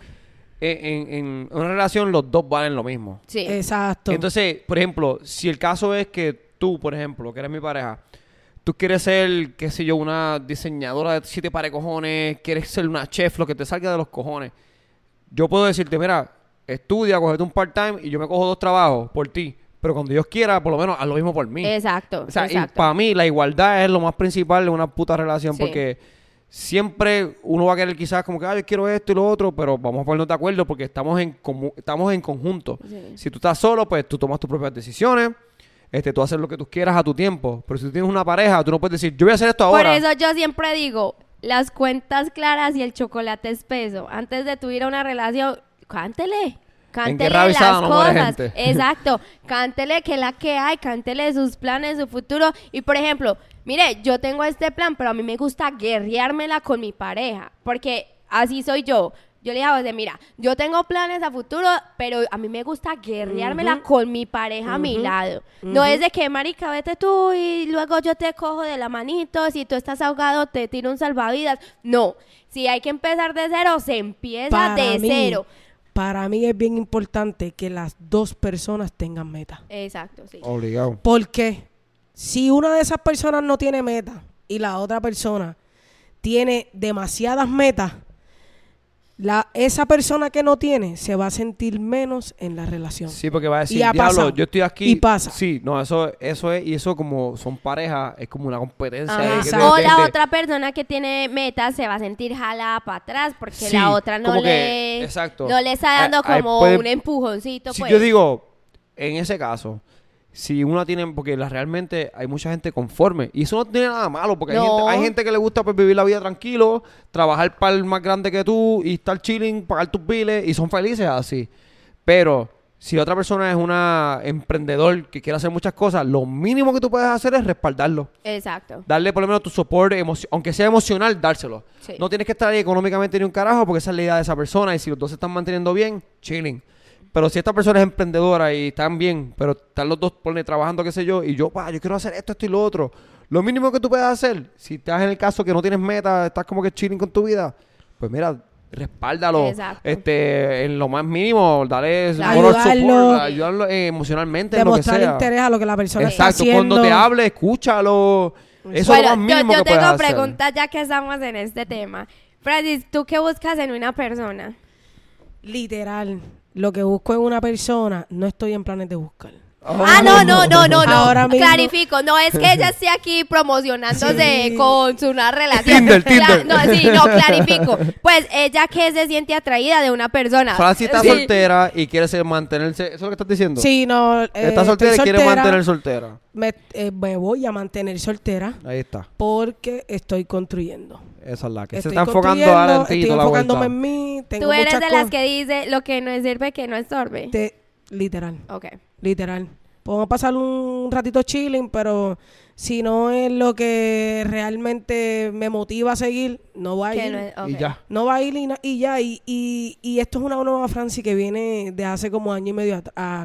en, en- una relación los dos valen lo mismo. Sí. Exacto. Entonces, por ejemplo, si el caso es que tú, por ejemplo, que eres mi pareja, tú quieres ser, qué sé yo, una diseñadora de siete pares cojones, quieres ser una chef, lo que te salga de los cojones. Yo puedo decirte, mira, estudia, cogete un part-time y yo me cojo dos trabajos por ti. Pero cuando Dios quiera, por lo menos haz lo mismo por mí. Exacto. O sea, y exacto. para mí la igualdad es lo más principal de una puta relación Sí. porque siempre uno va a querer quizás como que, ah, yo quiero esto y lo otro, pero vamos a ponernos de acuerdo porque estamos en, comu- estamos en conjunto. Sí. Si tú estás solo, pues tú tomas tus propias decisiones, este, tú haces lo que tú quieras a tu tiempo. Pero si tú tienes una pareja, tú no puedes decir, yo voy a hacer esto Por ahora. eso yo siempre digo, las cuentas claras y el chocolate espeso. Antes de tu ir a una relación, cántele. Cántele guerra las no cosas. gente. Exacto. Cántele que la que hay, cántele sus planes, su futuro. Y por ejemplo, mire, yo tengo este plan, pero a mí me gusta guerreármela con mi pareja. Porque así soy yo. Yo le a José, mira, yo tengo planes a futuro, pero a mí me gusta guerreármela con mi pareja a mi lado. No es de que, marica, vete tú y luego yo te cojo de la manito, si tú estás ahogado te tiro un salvavidas. No, si hay que empezar de cero, se empieza de mí, cero. Para mí es bien importante que las dos personas tengan meta. Exacto, sí. Obligado. Porque si una de esas personas no tiene meta y la otra persona tiene demasiadas metas, la, esa persona que no tiene se va a sentir menos en la relación. Sí, porque va a decir, diablo, pasado. yo estoy aquí. Y pasa. Sí, no, eso, eso es, y eso como son parejas, es como una competencia. Que Ah, de- O la otra persona que tiene metas se va a sentir jalada para atrás porque Sí, la otra no que- le, exacto. no le está dando como puede- un empujoncito. Si pues. yo digo, en ese caso, si una tiene, porque la, realmente hay mucha gente conforme, y eso no tiene nada malo, porque hay, gente, hay gente que le gusta pues, vivir la vida tranquilo, trabajar para el más grande que tú, y estar chilling, pagar tus biles, y son felices así. Pero si otra persona es una emprendedor que quiere hacer muchas cosas, lo mínimo que tú puedes hacer es respaldarlo. Exacto. Darle por lo menos tu soporte, aunque sea emocional, dárselo. Sí. No tienes que estar ahí económicamente ni un carajo, porque esa es la idea de esa persona. Y si los dos se están manteniendo bien, chilling. Pero si esta persona es emprendedora y están bien, pero están los dos pone, trabajando, qué sé yo, y yo, pa, yo quiero hacer esto, esto y lo otro. Lo mínimo que tú puedes hacer, si estás en el caso que no tienes meta, estás como que chilling con tu vida, pues mira, respáldalo. Exacto. Este, en lo más mínimo, dale Ayudarlo. moral support, ayudarlo eh, emocionalmente, en lo que Demostrar sea. interés a lo que la persona está Exacto, haciendo. cuando te hable, escúchalo. Eso es lo más bueno, yo, mínimo yo que puedes tengo hacer. preguntas ya que estamos en este tema. Francis, ¿tú qué buscas en una persona? Literal, lo que busco en una persona, no estoy en planes de buscar. Ah, no, no, no, no, no. Ahora mismo- Clarifico, no es que ella esté aquí promocionándose Sí. con su una relación. Tinder, Tinder. No, sí, no, clarifico. Pues ella que se siente atraída de una persona. Francis está Sí. soltera y quiere ser mantenerse. ¿Eso es lo que estás diciendo? Sí, no. eh, Está soltera y quiere soltera, mantener soltera. Me, eh, me voy a mantener soltera Ahí está. porque estoy construyendo. Esa es la que se Estoy está enfocando ahora en ti estoy toda la enfocándome vuelta. en mí. Tengo Tú eres de las que dice lo que no sirve que no estorbe. Te- literal, Ok. literal. Podemos pasar un ratito chilling, pero si no es lo que realmente me motiva a seguir, no va a ir. no es-. Y ya. No va a ir y, na- y ya. Y, y, y esto es una nueva Franci que viene de hace como año y medio.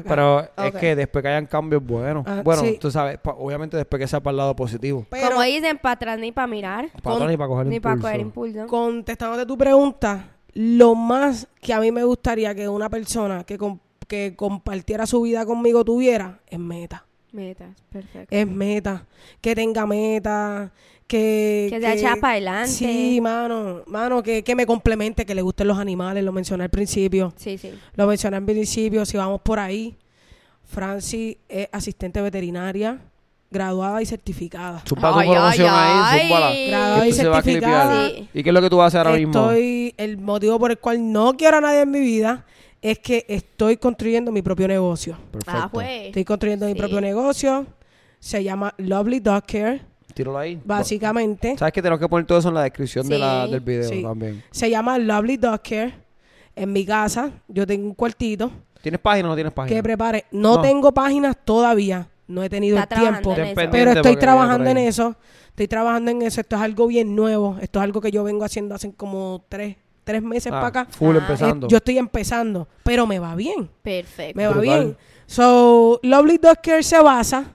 Pero es que después que hayan cambios buenos. Ah, bueno, sí. tú sabes, pa- obviamente después que sea para el lado positivo. Pero, Como dicen, para atrás ni para mirar. Para atrás ni para coger Ni para impulso. coger impulso. contestándote tu pregunta, lo más que a mí me gustaría que una persona que, que compartiera su vida conmigo tuviera es meta. Metas, perfecto. Es meta. Que tenga meta. Que, Que sea echada para adelante. Sí, mano. Mano, que, que me complemente, que le gusten los animales. Lo mencioné al principio. Sí, sí. Lo mencioné al principio. Si vamos por ahí. Francis es asistente veterinaria, graduada y certificada. Zumba tu ay, ahí, ay. zúmbala. Graduada Que y esto se va a certificada. clipear. Sí. ¿Y qué es lo que tú vas a hacer ahora mismo? Estoy, el motivo por el cual no quiero a nadie en mi vida es que estoy construyendo mi propio negocio. Perfecto. Ah, pues. Estoy construyendo mi propio negocio. Se llama Lovely Dog Care. Tíralo ahí. Básicamente, ¿Sabes que tenemos que poner todo eso en la descripción de la, del video Sí. también? se llama Lovely Dog Care. En mi casa, yo tengo un cuartito ¿Tienes página o no tienes página? que prepare. No, No. tengo páginas todavía. No he tenido Está el tiempo. Pero estoy trabajando en eso. Estoy trabajando en eso. Esto es algo bien nuevo. Esto es algo que yo vengo haciendo hace como tres, tres meses Ah, para acá. Full Ah. empezando. Yo estoy empezando, pero me va bien. Perfecto. Me va Brutal. bien. So, Lovely Dog Care se basa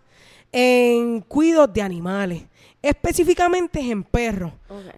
en cuidos de animales. Específicamente en perros.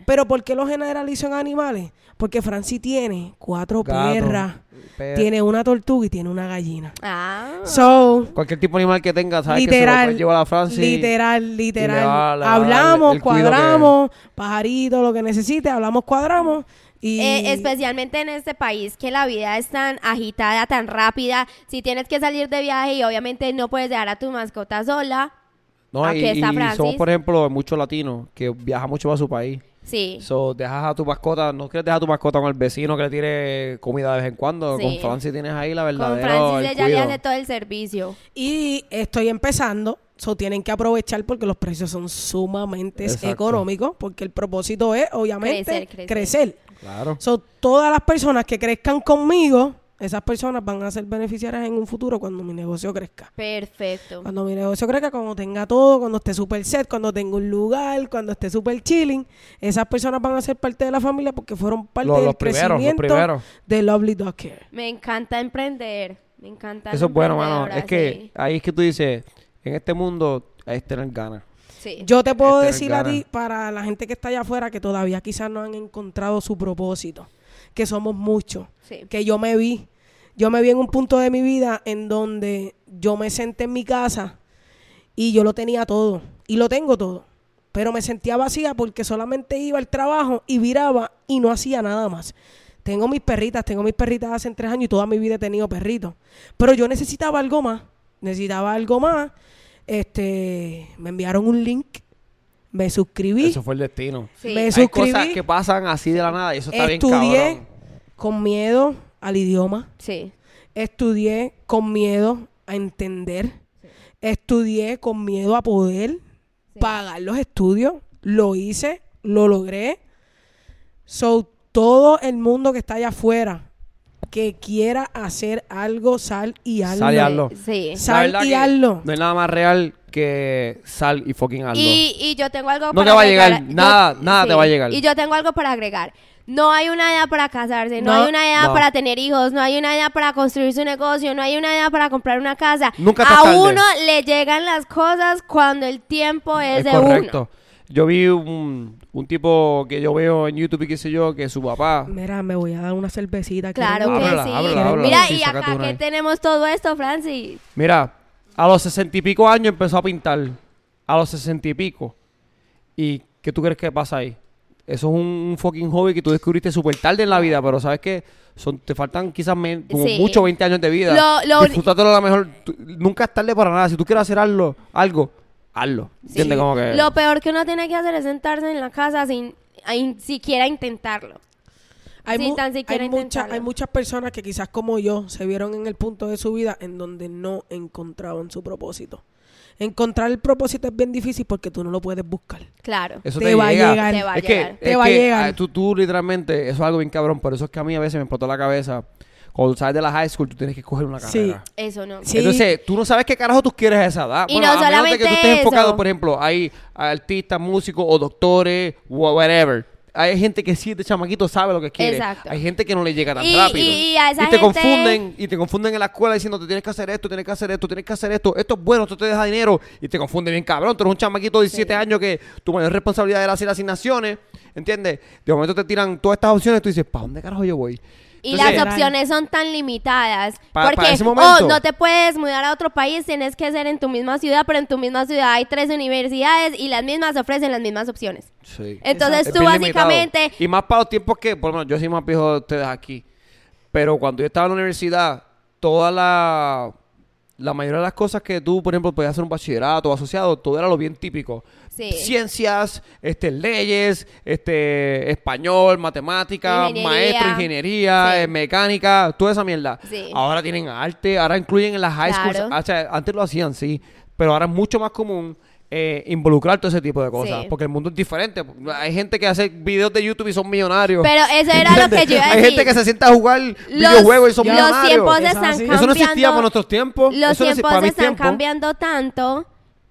Pero ¿por qué lo generalizo en animales? Porque Franci tiene cuatro Gato, perras, per- tiene una tortuga y tiene una gallina. Ah. So, Cualquier tipo de animal que tenga, ¿sabes? que se lo literal, a Francia. y- literal, literal. le va a- le va a dar hablamos, el cuadramos, pajarito, lo que necesite, hablamos, cuadramos. Y Eh, especialmente en este país que la vida es tan agitada, tan rápida. Si tienes que salir de viaje y obviamente no puedes dejar a tu mascota sola. No, Aquí y, está y somos, por ejemplo, muchos latinos que viajan mucho para su país. Sí. So, dejas a tu mascota, no quieres dejar a tu mascota con el vecino que le tire comida de vez en cuando. Sí. Con Francis tienes ahí la Con verdadera. Francis ella le hace todo el servicio. Y estoy empezando, so tienen que aprovechar porque los precios son sumamente Exacto. económicos, porque el propósito es, obviamente, Crecer, crecer. crecer. Claro. So, todas las personas que crezcan conmigo, esas personas van a ser beneficiarias en un futuro cuando mi negocio crezca. Perfecto. Cuando mi negocio crezca, cuando tenga todo, cuando esté super set, cuando tenga un lugar, cuando esté super chilling, esas personas van a ser parte de la familia porque fueron parte Los, del los primeros, los crecimiento primeros. de Lovely Dog Care. Me encanta emprender. Me encanta. Eso es bueno, mano. Es que sí. ahí es que tú dices, en este mundo es tener ganas. Sí. Yo te puedo decir a ti, para la gente que está allá afuera, que todavía quizás no han encontrado su propósito, que somos muchos, Sí. que yo me vi, yo me vi en un punto de mi vida en donde yo me senté en mi casa y yo lo tenía todo, y lo tengo todo, pero me sentía vacía porque solamente iba al trabajo y viraba y no hacía nada más. Tengo mis perritas, tengo mis perritas hace tres años y toda mi vida he tenido perritos, pero yo necesitaba algo más, necesitaba algo más. Este, me enviaron un link, me suscribí, Eso fue el destino. Sí. me Hay suscribí, cosas que pasan así de la nada y eso está bien estudié cabrón. con miedo al idioma, Sí. estudié con miedo a entender, estudié con miedo a poder pagar los estudios, lo hice, lo logré. So, todo el mundo que está allá afuera que quiera hacer algo, sal y hazlo. Sal y hazlo. Sí. La Sal y que hazlo. No hay nada más real que sal y fucking hazlo. Y, y yo tengo algo No para te va a agregar. llegar, nada, nada te va a llegar. Y yo tengo algo para agregar. No hay una edad para casarse, no, No, hay una edad no. para tener hijos, no hay una edad para construir su negocio, no hay una edad para comprar una casa. Nunca a estás tarde. uno le llegan las cosas cuando el tiempo es, es de correcto. uno. Yo vi un, un tipo que yo veo en YouTube y qué sé yo, que su papá... Mira, me voy a dar una cervecita. Claro ¿quieren que sí. Mira, Sí, y acá que ahí. tenemos todo esto, Francis. Mira, a los sesenta y pico años empezó a pintar. A los sesenta y pico. ¿Y qué tú crees que pasa ahí? Eso es un, un fucking hobby que tú descubriste súper tarde en la vida, pero sabes que son, te faltan quizás men- como Sí. mucho 20 años de vida. Lo- lo Disfrútatelo a lo mejor. Tú- nunca es tarde para nada. Si tú quieres hacer algo, algo hazlo. ¿Entiendes? Como que... Lo peor que uno tiene que hacer es sentarse en la casa sin sin siquiera intentarlo. Hay, Sin mu- tan siquiera hay, mucha- intentarlo. hay muchas personas que quizás como yo se vieron en el punto de su vida en donde no encontraban su propósito. Encontrar el propósito es bien difícil porque tú no lo puedes buscar. Claro. Eso te te, va a llega. llegar. Te va a es que, llegar. Te es va a que, llegar. ah, tú, tú literalmente, eso es algo bien cabrón. Por eso es que a mí a veces me explotó la cabeza. Cuando sales de la high school, tú tienes que escoger una Sí. carrera. Eso no. Sí. Entonces, tú no sabes qué carajo tú quieres a esa edad. Y bueno, no a menos de que tú solamente estés enfocado, por ejemplo, hay artistas, músicos o doctores, wha- whatever. hay gente que sí, de chamaquito sabe lo que quiere. Exacto. Hay gente que no le llega tan Y- rápido. y- y a esa te gente- confunden, y te confunden en la escuela diciendo, te tienes que hacer esto, tienes que hacer esto, tienes que hacer esto, esto es bueno, esto te deja dinero, y te confunden bien cabrón. Tú eres un chamaquito de 17 años que tu mayor responsabilidad era hacer asignaciones, ¿entiendes? De momento te tiran todas estas opciones y tú dices, ¿para dónde carajo yo voy? Y Entonces, las opciones son tan limitadas. Pa- porque, ese momento. oh, no te puedes mudar a otro país, tienes que ser en tu misma ciudad, pero en tu misma ciudad hay tres universidades y las mismas ofrecen las mismas opciones. Sí. Entonces Es tú limitado. básicamente... Y más para los tiempos que, por lo menos, yo soy más viejo de ustedes aquí. Pero cuando yo estaba en la universidad, toda la. La mayoría de las cosas que tú, por ejemplo, podías hacer un bachillerato o asociado, todo era lo bien típico. Sí. Ciencias, este, leyes, este, español, matemática, Ingeniería. maestro, ingeniería, Sí. eh, mecánica, toda esa mierda. Sí. Ahora tienen arte, ahora incluyen en las high schools. Claro. O sea, antes lo hacían, sí, pero ahora es mucho más común eh, involucrar todo ese tipo de cosas, Sí. porque el mundo es diferente. Hay gente que hace videos de YouTube y son millonarios. Pero eso era lo que yo iba a Hay gente que se sienta a jugar Los- videojuegos y son los millonarios. tiempos Eso están. Eso no existía para nuestros tiempos. Los Eso no exi- tiempos mis están cambiando tanto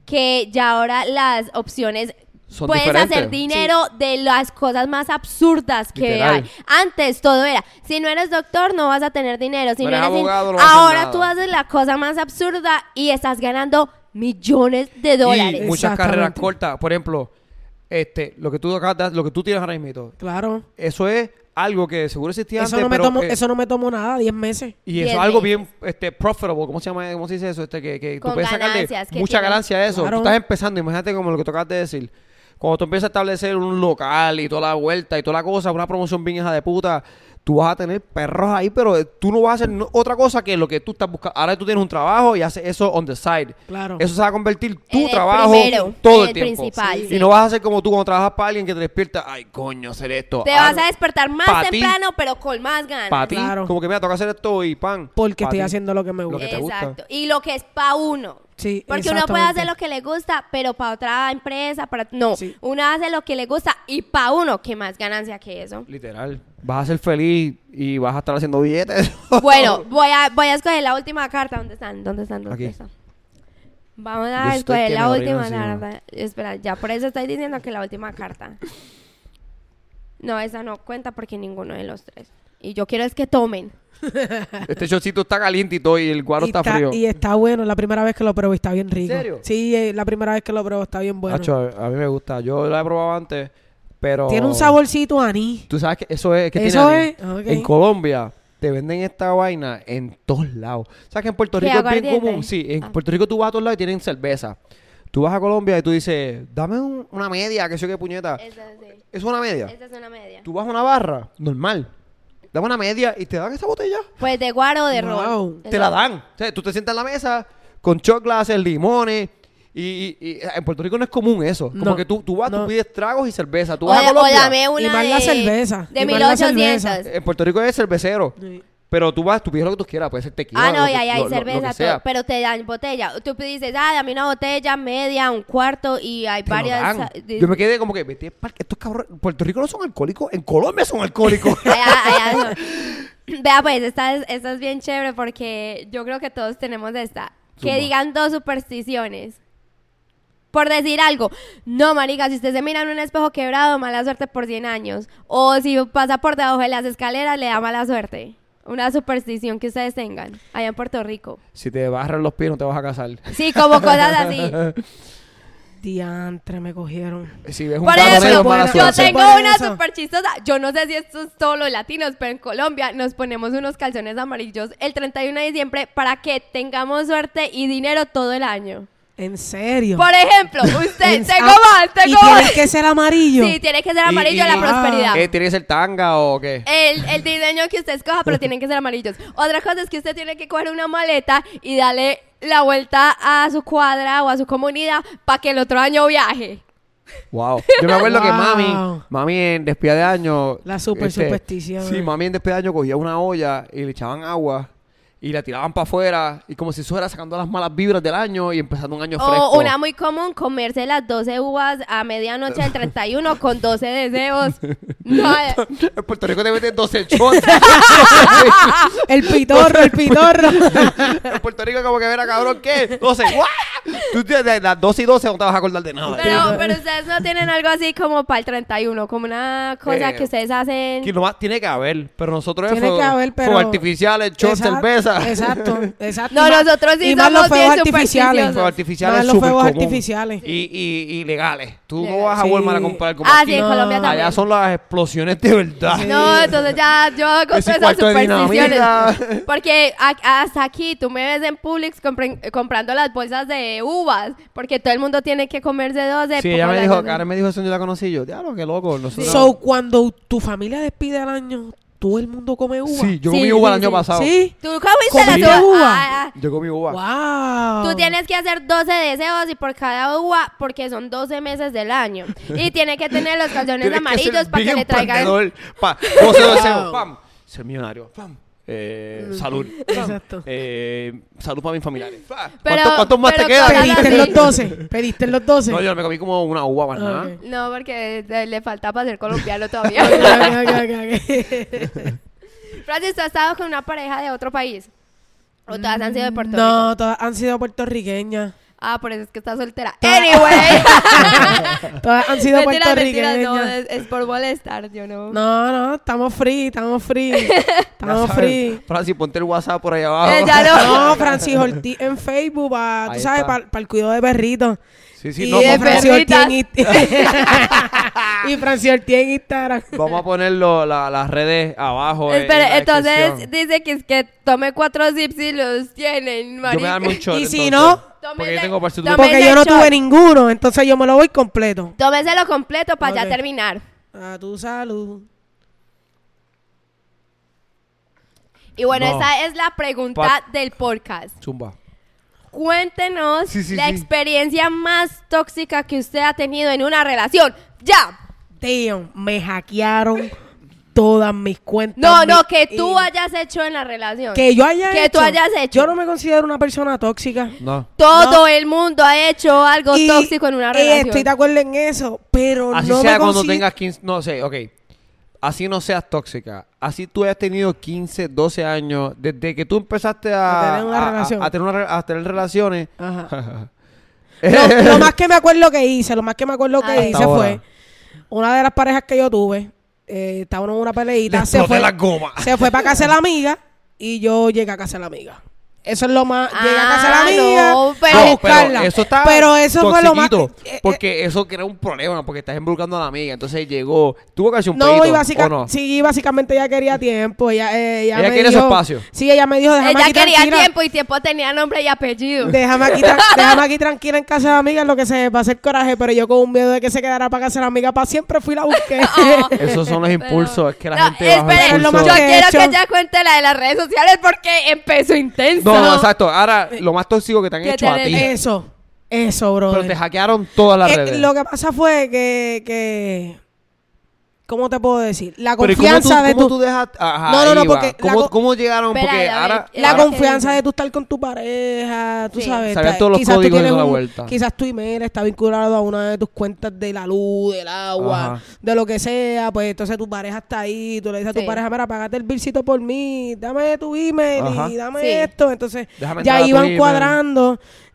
que ya ahora las opciones Son puedes diferentes. hacer dinero de las cosas más absurdas que Literal. hay. Antes todo era, si no eres doctor no vas a tener dinero, si No no, eres in- abogado, no ahora tú haces la cosa más absurda y estás ganando millones de dólares. Y muchas carreras cortas. Por ejemplo, este, lo que tú lo que tú tienes ahora mismo. Claro. Eso es algo que seguro existía Eso antes, no, me pero, tomó, eh, eso no me tomó nada, 10 meses. Y eso es algo bien este, profitable. ¿Cómo se llama? ¿Cómo se dice eso? Este, que, que tú Con puedes sacarle ganancias que mucha tienen. ganancia a eso. Claro. Tú estás empezando, imagínate como lo que tú acabas de decir. Cuando tú empiezas a establecer un local y toda la vuelta y toda la cosa, una promoción bien hija de puta, tú vas a tener perros ahí, pero eh, tú no vas a hacer otra cosa que lo que tú estás buscando. Ahora tú tienes un trabajo y haces eso on the side. Claro. Eso se va a convertir En tu el trabajo primero, todo en el el tiempo. principal, Y sí. no vas a hacer como tú cuando trabajas para alguien que te despierta, ay, coño, hacer esto. Te Ah, vas a despertar más pa' temprano, pero con más ganas. Para ti, Claro. como que mira, toca hacer esto y pan. Porque estoy haciendo lo que me Lo gusta. que te gusta. Exacto. Y lo que es pa' uno. Sí, Porque uno puede hacer lo que le gusta, pero para otra empresa, para... No, Sí. uno hace lo que le gusta y para uno, ¿qué más ganancia que eso? Literal. Vas a ser feliz y vas a estar haciendo billetes. Bueno, voy a, voy a escoger la última carta. ¿Dónde están? ¿Dónde están? ¿Dónde Aquí. están? Vamos a escoger la última encima. carta. Espera, ya por eso estoy diciendo que la última carta. No, esa no cuenta porque ninguno de los tres. Y yo quiero es que tomen. este chocito está caliente y todo y el guaro y, está, frío. y está bueno, la primera vez que lo y está bien rico. serio? Sí, eh, la primera vez que lo pruebo está bien bueno. Hacho, a, a mí me gusta. Yo lo he probado antes, pero... Tiene un saborcito a anís. Tú sabes que eso es... Que Eso tiene es, anís. ok. En Colombia te venden esta vaina en todos lados. ¿Sabes que en Puerto ¿Qué, Rico es bien común? Sí, en Ah. Puerto Rico tú vas a todos lados y tienen cerveza. Tú vas a Colombia y tú dices, dame un- una media, que sé qué puñeta. Esa, sí. ¿Es una media? Esa es una media. Tú vas a una barra, normal. Dame una media y te dan esa botella. Pues de guaro o de Wow. ron. Te la dan. O sea, tú te sientas en la mesa con chocolates, limones. Y, y- y en Puerto Rico no es común eso. Como No, que tú, tú vas, no. tú pides tragos y cerveza. Tú vas a de- o Colombia. una Y más de, la cerveza, de y más la 1800. cerveza. En Puerto Rico es cervecero. Sí. Pero tú vas, tú pides lo que tú quieras. Puede ser tequila. Ah, no, lo y que- ahí hay lo- lo- lo cerveza, todo, pero te dan botella. Tú dices, ah, dame una botella, media, un cuarto, y hay Te lo varias... Yo me quedé como que, vete estos cabrones, Puerto Rico no son alcohólicos, en Colombia son alcohólicos. Allá- allá no. Vea, pues, esta es, esta es bien chévere porque yo creo que todos tenemos esta. Que digan dos supersticiones. Por decir algo, no, marica, si usted se mira en un espejo quebrado, mala suerte por 100 años. O si pasa por debajo de las escaleras, le da mala suerte. Una superstición que ustedes tengan allá en Puerto Rico. si te barran los pies no te vas a casar. Sí, como cosas así. Diantre, me cogieron. Si ves un Por negro, mala bueno, yo suerte. tengo Por una eso. súper chistosa. Yo no sé si esto es todos los latinos, pero en Colombia nos ponemos unos calzones amarillos el 31 de diciembre para que tengamos suerte y dinero todo el año. ¿En serio? Por ejemplo, usted, En- tengo ah, más, ¿Y tengo tiene más. que ser amarillo? Sí, tiene que ser amarillo y- la prosperidad. ¿Qué? ¿Tiene que ser tanga o qué? El, el diseño que usted escoja, pero tienen que ser amarillos. Otra cosa es que usted tiene que coger una maleta y darle la vuelta a su cuadra o a su comunidad para que el otro año viaje. Wow. Yo me acuerdo que mami, mami en despedida de año. este, La super superstición. Sí, mami en despedida de año cogía una olla y le echaban agua y la tiraban para afuera y como si eso fuera sacando las malas vibras del año y empezando un año O fresco. una muy común, comerse las 12 uvas a medianoche del 31 con 12 deseos. No, eh, En Puerto Rico te meten 12 shots. El pitorro, el pitorro. en Puerto Rico como que verá cabrón, ¿qué? 12. ¡guau! Tú tienes de las 12 y 12 no te vas a acordar de nada. pero, pero ustedes no tienen algo así como para el 31, como una cosa Eh, que ustedes hacen. Que nomás tiene que haber, pero nosotros Tiene que haber, pero- fuegos artificiales, Exacto, cerveza. Exacto, exacto. No, Y más- nosotros sí y más los somos fuegos bien artificiales. supersticiosos. Fuegos artificiales Más los fuegos artificiales. Y, y, y legales. Tú no vas a sí. Walmart a comprar como Ah, aquí. sí, en No. Colombia también. Allá son las explosiones de verdad. No, entonces ya yo hago Ese esas cuarto de supersticiones. dinamita. Porque a- hasta aquí tú me ves en Publix compren- comprando las bolsas de uvas. Porque todo el mundo tiene que comerse dos de Sí, ella me dijo, Karen me dijo eso, yo la conocí yo. Diablo, qué loco. Nosotros... So, cuando tu familia despide al año, todo el mundo come uva. sí, yo Sí, comí uva sí, el año sí. pasado. ¿Sí? ¿Tú comiste ¿Comiste las uvas? uva? Ah, ah. Yo comí uva. Wow. Tú tienes que hacer 12 deseos y por cada uva, porque son 12 meses del año. Y tiene que tener los calzones Tienes amarillos ser para que bien le traigan. emprendedor. Pa, 12 Wow. deseos. Pam. Ser millonario. Pam. Eh, salud. Pam. Exacto. Eh, salud para mis familiares. Pa. Pero- ¿Cuántos, cuántos más pero te quedan? Pediste los 12. Pediste los 12. No, yo me comí como una uva más nada. Ok. No, porque eh, le falta para ser colombiano todavía. Ok, ok, ok, ok. Francis, ¿tú has estado con una pareja de otro país? ¿O todas han sido de Puerto No, Rico? todas han sido puertorriqueñas. Ah, por eso es que estás soltera. Anyway. Todas han sido Mentiras, mentiras, no, puertorriqueñas. es, es por molestar, yo no. No, no, estamos free, estamos free. Estamos free. Francis, ponte el WhatsApp por ahí abajo. Eh, ya no. No, Francis Ortiz en Facebook, pa, tú sabes, está. para el cuidado de perritos. Sí, sí, y no, de perritas. y Ortiz en Instagram. vamos a poner lo- la- las redes abajo. en- en Espera, la entonces dice que es que tome cuatro zips y los tienen, Yo me darme un shot. Y si entonces, no, Porque yo tengo Porque yo no shot. tuve ninguno, entonces yo me lo voy completo. Tómeselo completo para ya terminar. A tu salud. Y bueno, No. esa es la pregunta Pa- del podcast. Zumba. Cuéntenos Sí, sí, la sí. experiencia más tóxica que usted ha tenido en una relación. ¡Ya! Damn, me hackearon todas mis cuentas. No, no, que tú hayas hecho en la relación. Que yo haya que tú hecho. hayas hecho. Yo no me considero una persona tóxica. No. Todo No. el mundo ha hecho algo Y- tóxico en una eh, relación. estoy de acuerdo en eso, pero Así no sea me cuando tengas 15, no sé, ok. Así no seas tóxica. Así tú hayas tenido 15, 12 años, desde que tú empezaste a, A tener una relación. a tener, una re- a tener relaciones. Ajá. Lo, lo más que me acuerdo que hice, lo más que me acuerdo que hice fue una de las parejas que yo tuve, eh, estábamos en una Le peleita, se fue, se para casa de la amiga y yo llegué a casa de la amiga. Eso es lo más. llegué a casa de la Ah, amiga no, pero- a No, buscarla. pero eso está Pero eso fue lo más. eh, eh, porque eso crea un problema, porque estás involucrando a la amiga. Entonces llegó, tuvo que hacer un no, pedito, y básica- ¿o no? sí, básicamente ella quería tiempo. Ella, eh, ella, Ella me quiere su dijo- espacio. Sí, ella me dijo, déjame Ella aquí quería tranquila. tiempo y tiempo tenía nombre y apellido. Déjame aquí, tra- déjame aquí tranquila en casa de la amiga, lo que se va a hacer coraje, pero yo con un miedo de que se quedara para casa de la amiga para siempre fui y la busqué. Oh. Esos son los Pero- impulsos, es que la No, gente bajo esperen, Es lo más yo quiero que ella cuente la de las redes sociales porque empezó intenso. No, no, exacto. Ahora, lo más tóxico que te han hecho a ti. Eso, eso, bro. Pero te hackearon todas las redes. lo que pasa fue que, que ¿cómo te puedo decir? La Pero ¿y cómo confianza tú, de cómo tu tú dejas? Ajá, No, no, no, porque ¿Cómo, llegaron? Espera, porque ahora... eh, la ahora- confianza de tú estar con tu pareja, tú Sí. sabes. Sabían está- todos los quizás tú códigos toda la vuelta. Quizás tu email está vinculado a una de tus cuentas de la luz, del agua, Ajá. de lo que sea, pues entonces tu pareja está ahí, tú le dices a tu pareja, mira, pagate el bilcito por mí, dame tu email Ajá. y dame Sí. esto, entonces Déjame ya iban email.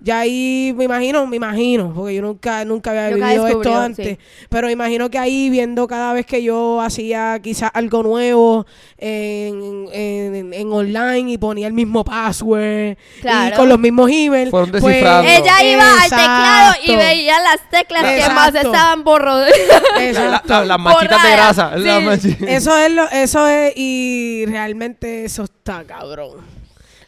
Ya ahí me imagino, me imagino, porque yo nunca, nunca había Nunca vivido esto antes, sí. pero imagino que ahí viendo cada vez que yo hacía quizás algo nuevo en, en, en online y ponía el mismo password Claro. y con los mismos emails. Fueron pues. Ella iba al teclado y veía las teclas que más estaban borro. La- la- las manchitas de grasa. Sí. Eso es lo, eso es, y realmente eso está cabrón.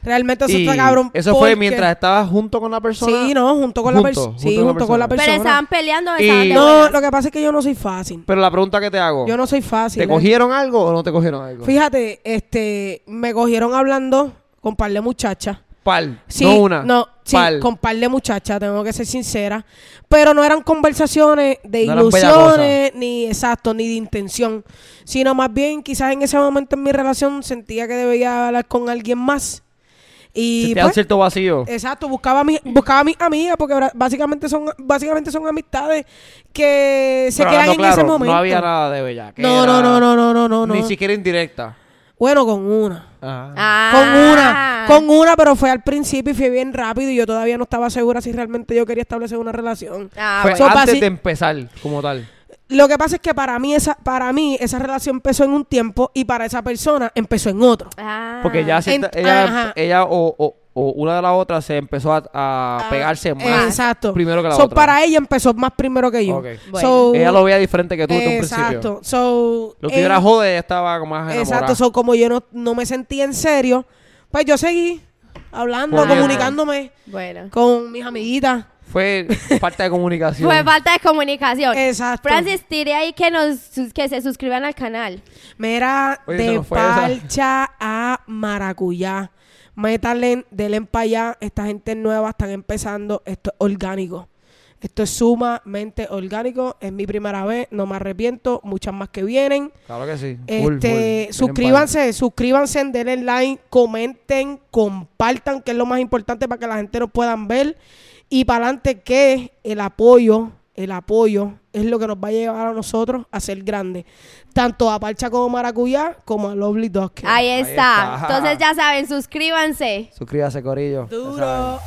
Realmente eso Y está cabrón. Eso fue mientras estabas junto con la persona. Sí, no, junto con la persona. junto Sí, con la junto con la persona. Pero estaban peleando o Y- estaban de No, lo que pasa es que yo no soy fácil. Pero la pregunta que te hago. Yo no soy fácil. ¿Te ¿eh? cogieron algo o no te cogieron algo? Fíjate, este, me cogieron hablando con par de muchachas. Pal. Sí, no una. No, sí, Pal. con par de muchachas, tengo que ser sincera. Pero no eran conversaciones de No ilusiones, ni exacto, ni de intención. Sino más bien, quizás en ese momento en mi relación sentía que debía hablar con alguien más. Y Sentía pues, cierto vacío. Exacto, buscaba a mi, buscaba a mis amigas porque básicamente son básicamente son amistades que se Pero quedan en ese momento. No había nada de bella. no, no, no, no, no, no, no, no. Ni siquiera indirecta. Bueno, con una. Ajá. Ah. Con una, con una, pero fue al principio y fue bien rápido y yo todavía no estaba segura si realmente yo quería establecer una relación. Ah, Fue. So, antes de empezar, como tal. Lo que pasa es que para mí esa para mí esa relación empezó en un tiempo y para esa persona empezó en otro. Ah. Porque ya cierta- Ent- ella, o, o- o una de las otras se empezó a, a pegarse más Exacto. primero que la So, otra. para ella empezó más primero que yo. Ok. Bueno. So, Ella lo veía diferente que tú desde un principio. Exacto. So, Lo que eh, era joder, ella estaba como más enamorada. Exacto, so, como yo no, no me sentía en serio, pues yo seguí hablando, comunicándome Bueno. con mis amiguitas. Fue falta de comunicación. Fue falta de comunicación. Exacto. Francis, tire ahí que nos que se suscriban al canal. Mira, Oye, de esa. parcha a maracuyá. Métanle, denle para allá. Esta gente es nueva, están empezando. Esto es orgánico. Esto es sumamente orgánico. Es mi primera vez, no me arrepiento. Muchas más que vienen. Claro que sí. Full, Este, full. suscríbanse, suscríbanse, denle like, comenten, compartan, que es lo más importante para que la gente nos puedan ver. Y para adelante que el apoyo, el apoyo es lo que nos va a llevar a nosotros a ser grandes. Tanto a Parcha como Maracuyá, como a Lovely Dog. Ahí Ahí está. está. Entonces ya saben, suscríbanse. Suscríbase, Corillo. Duro.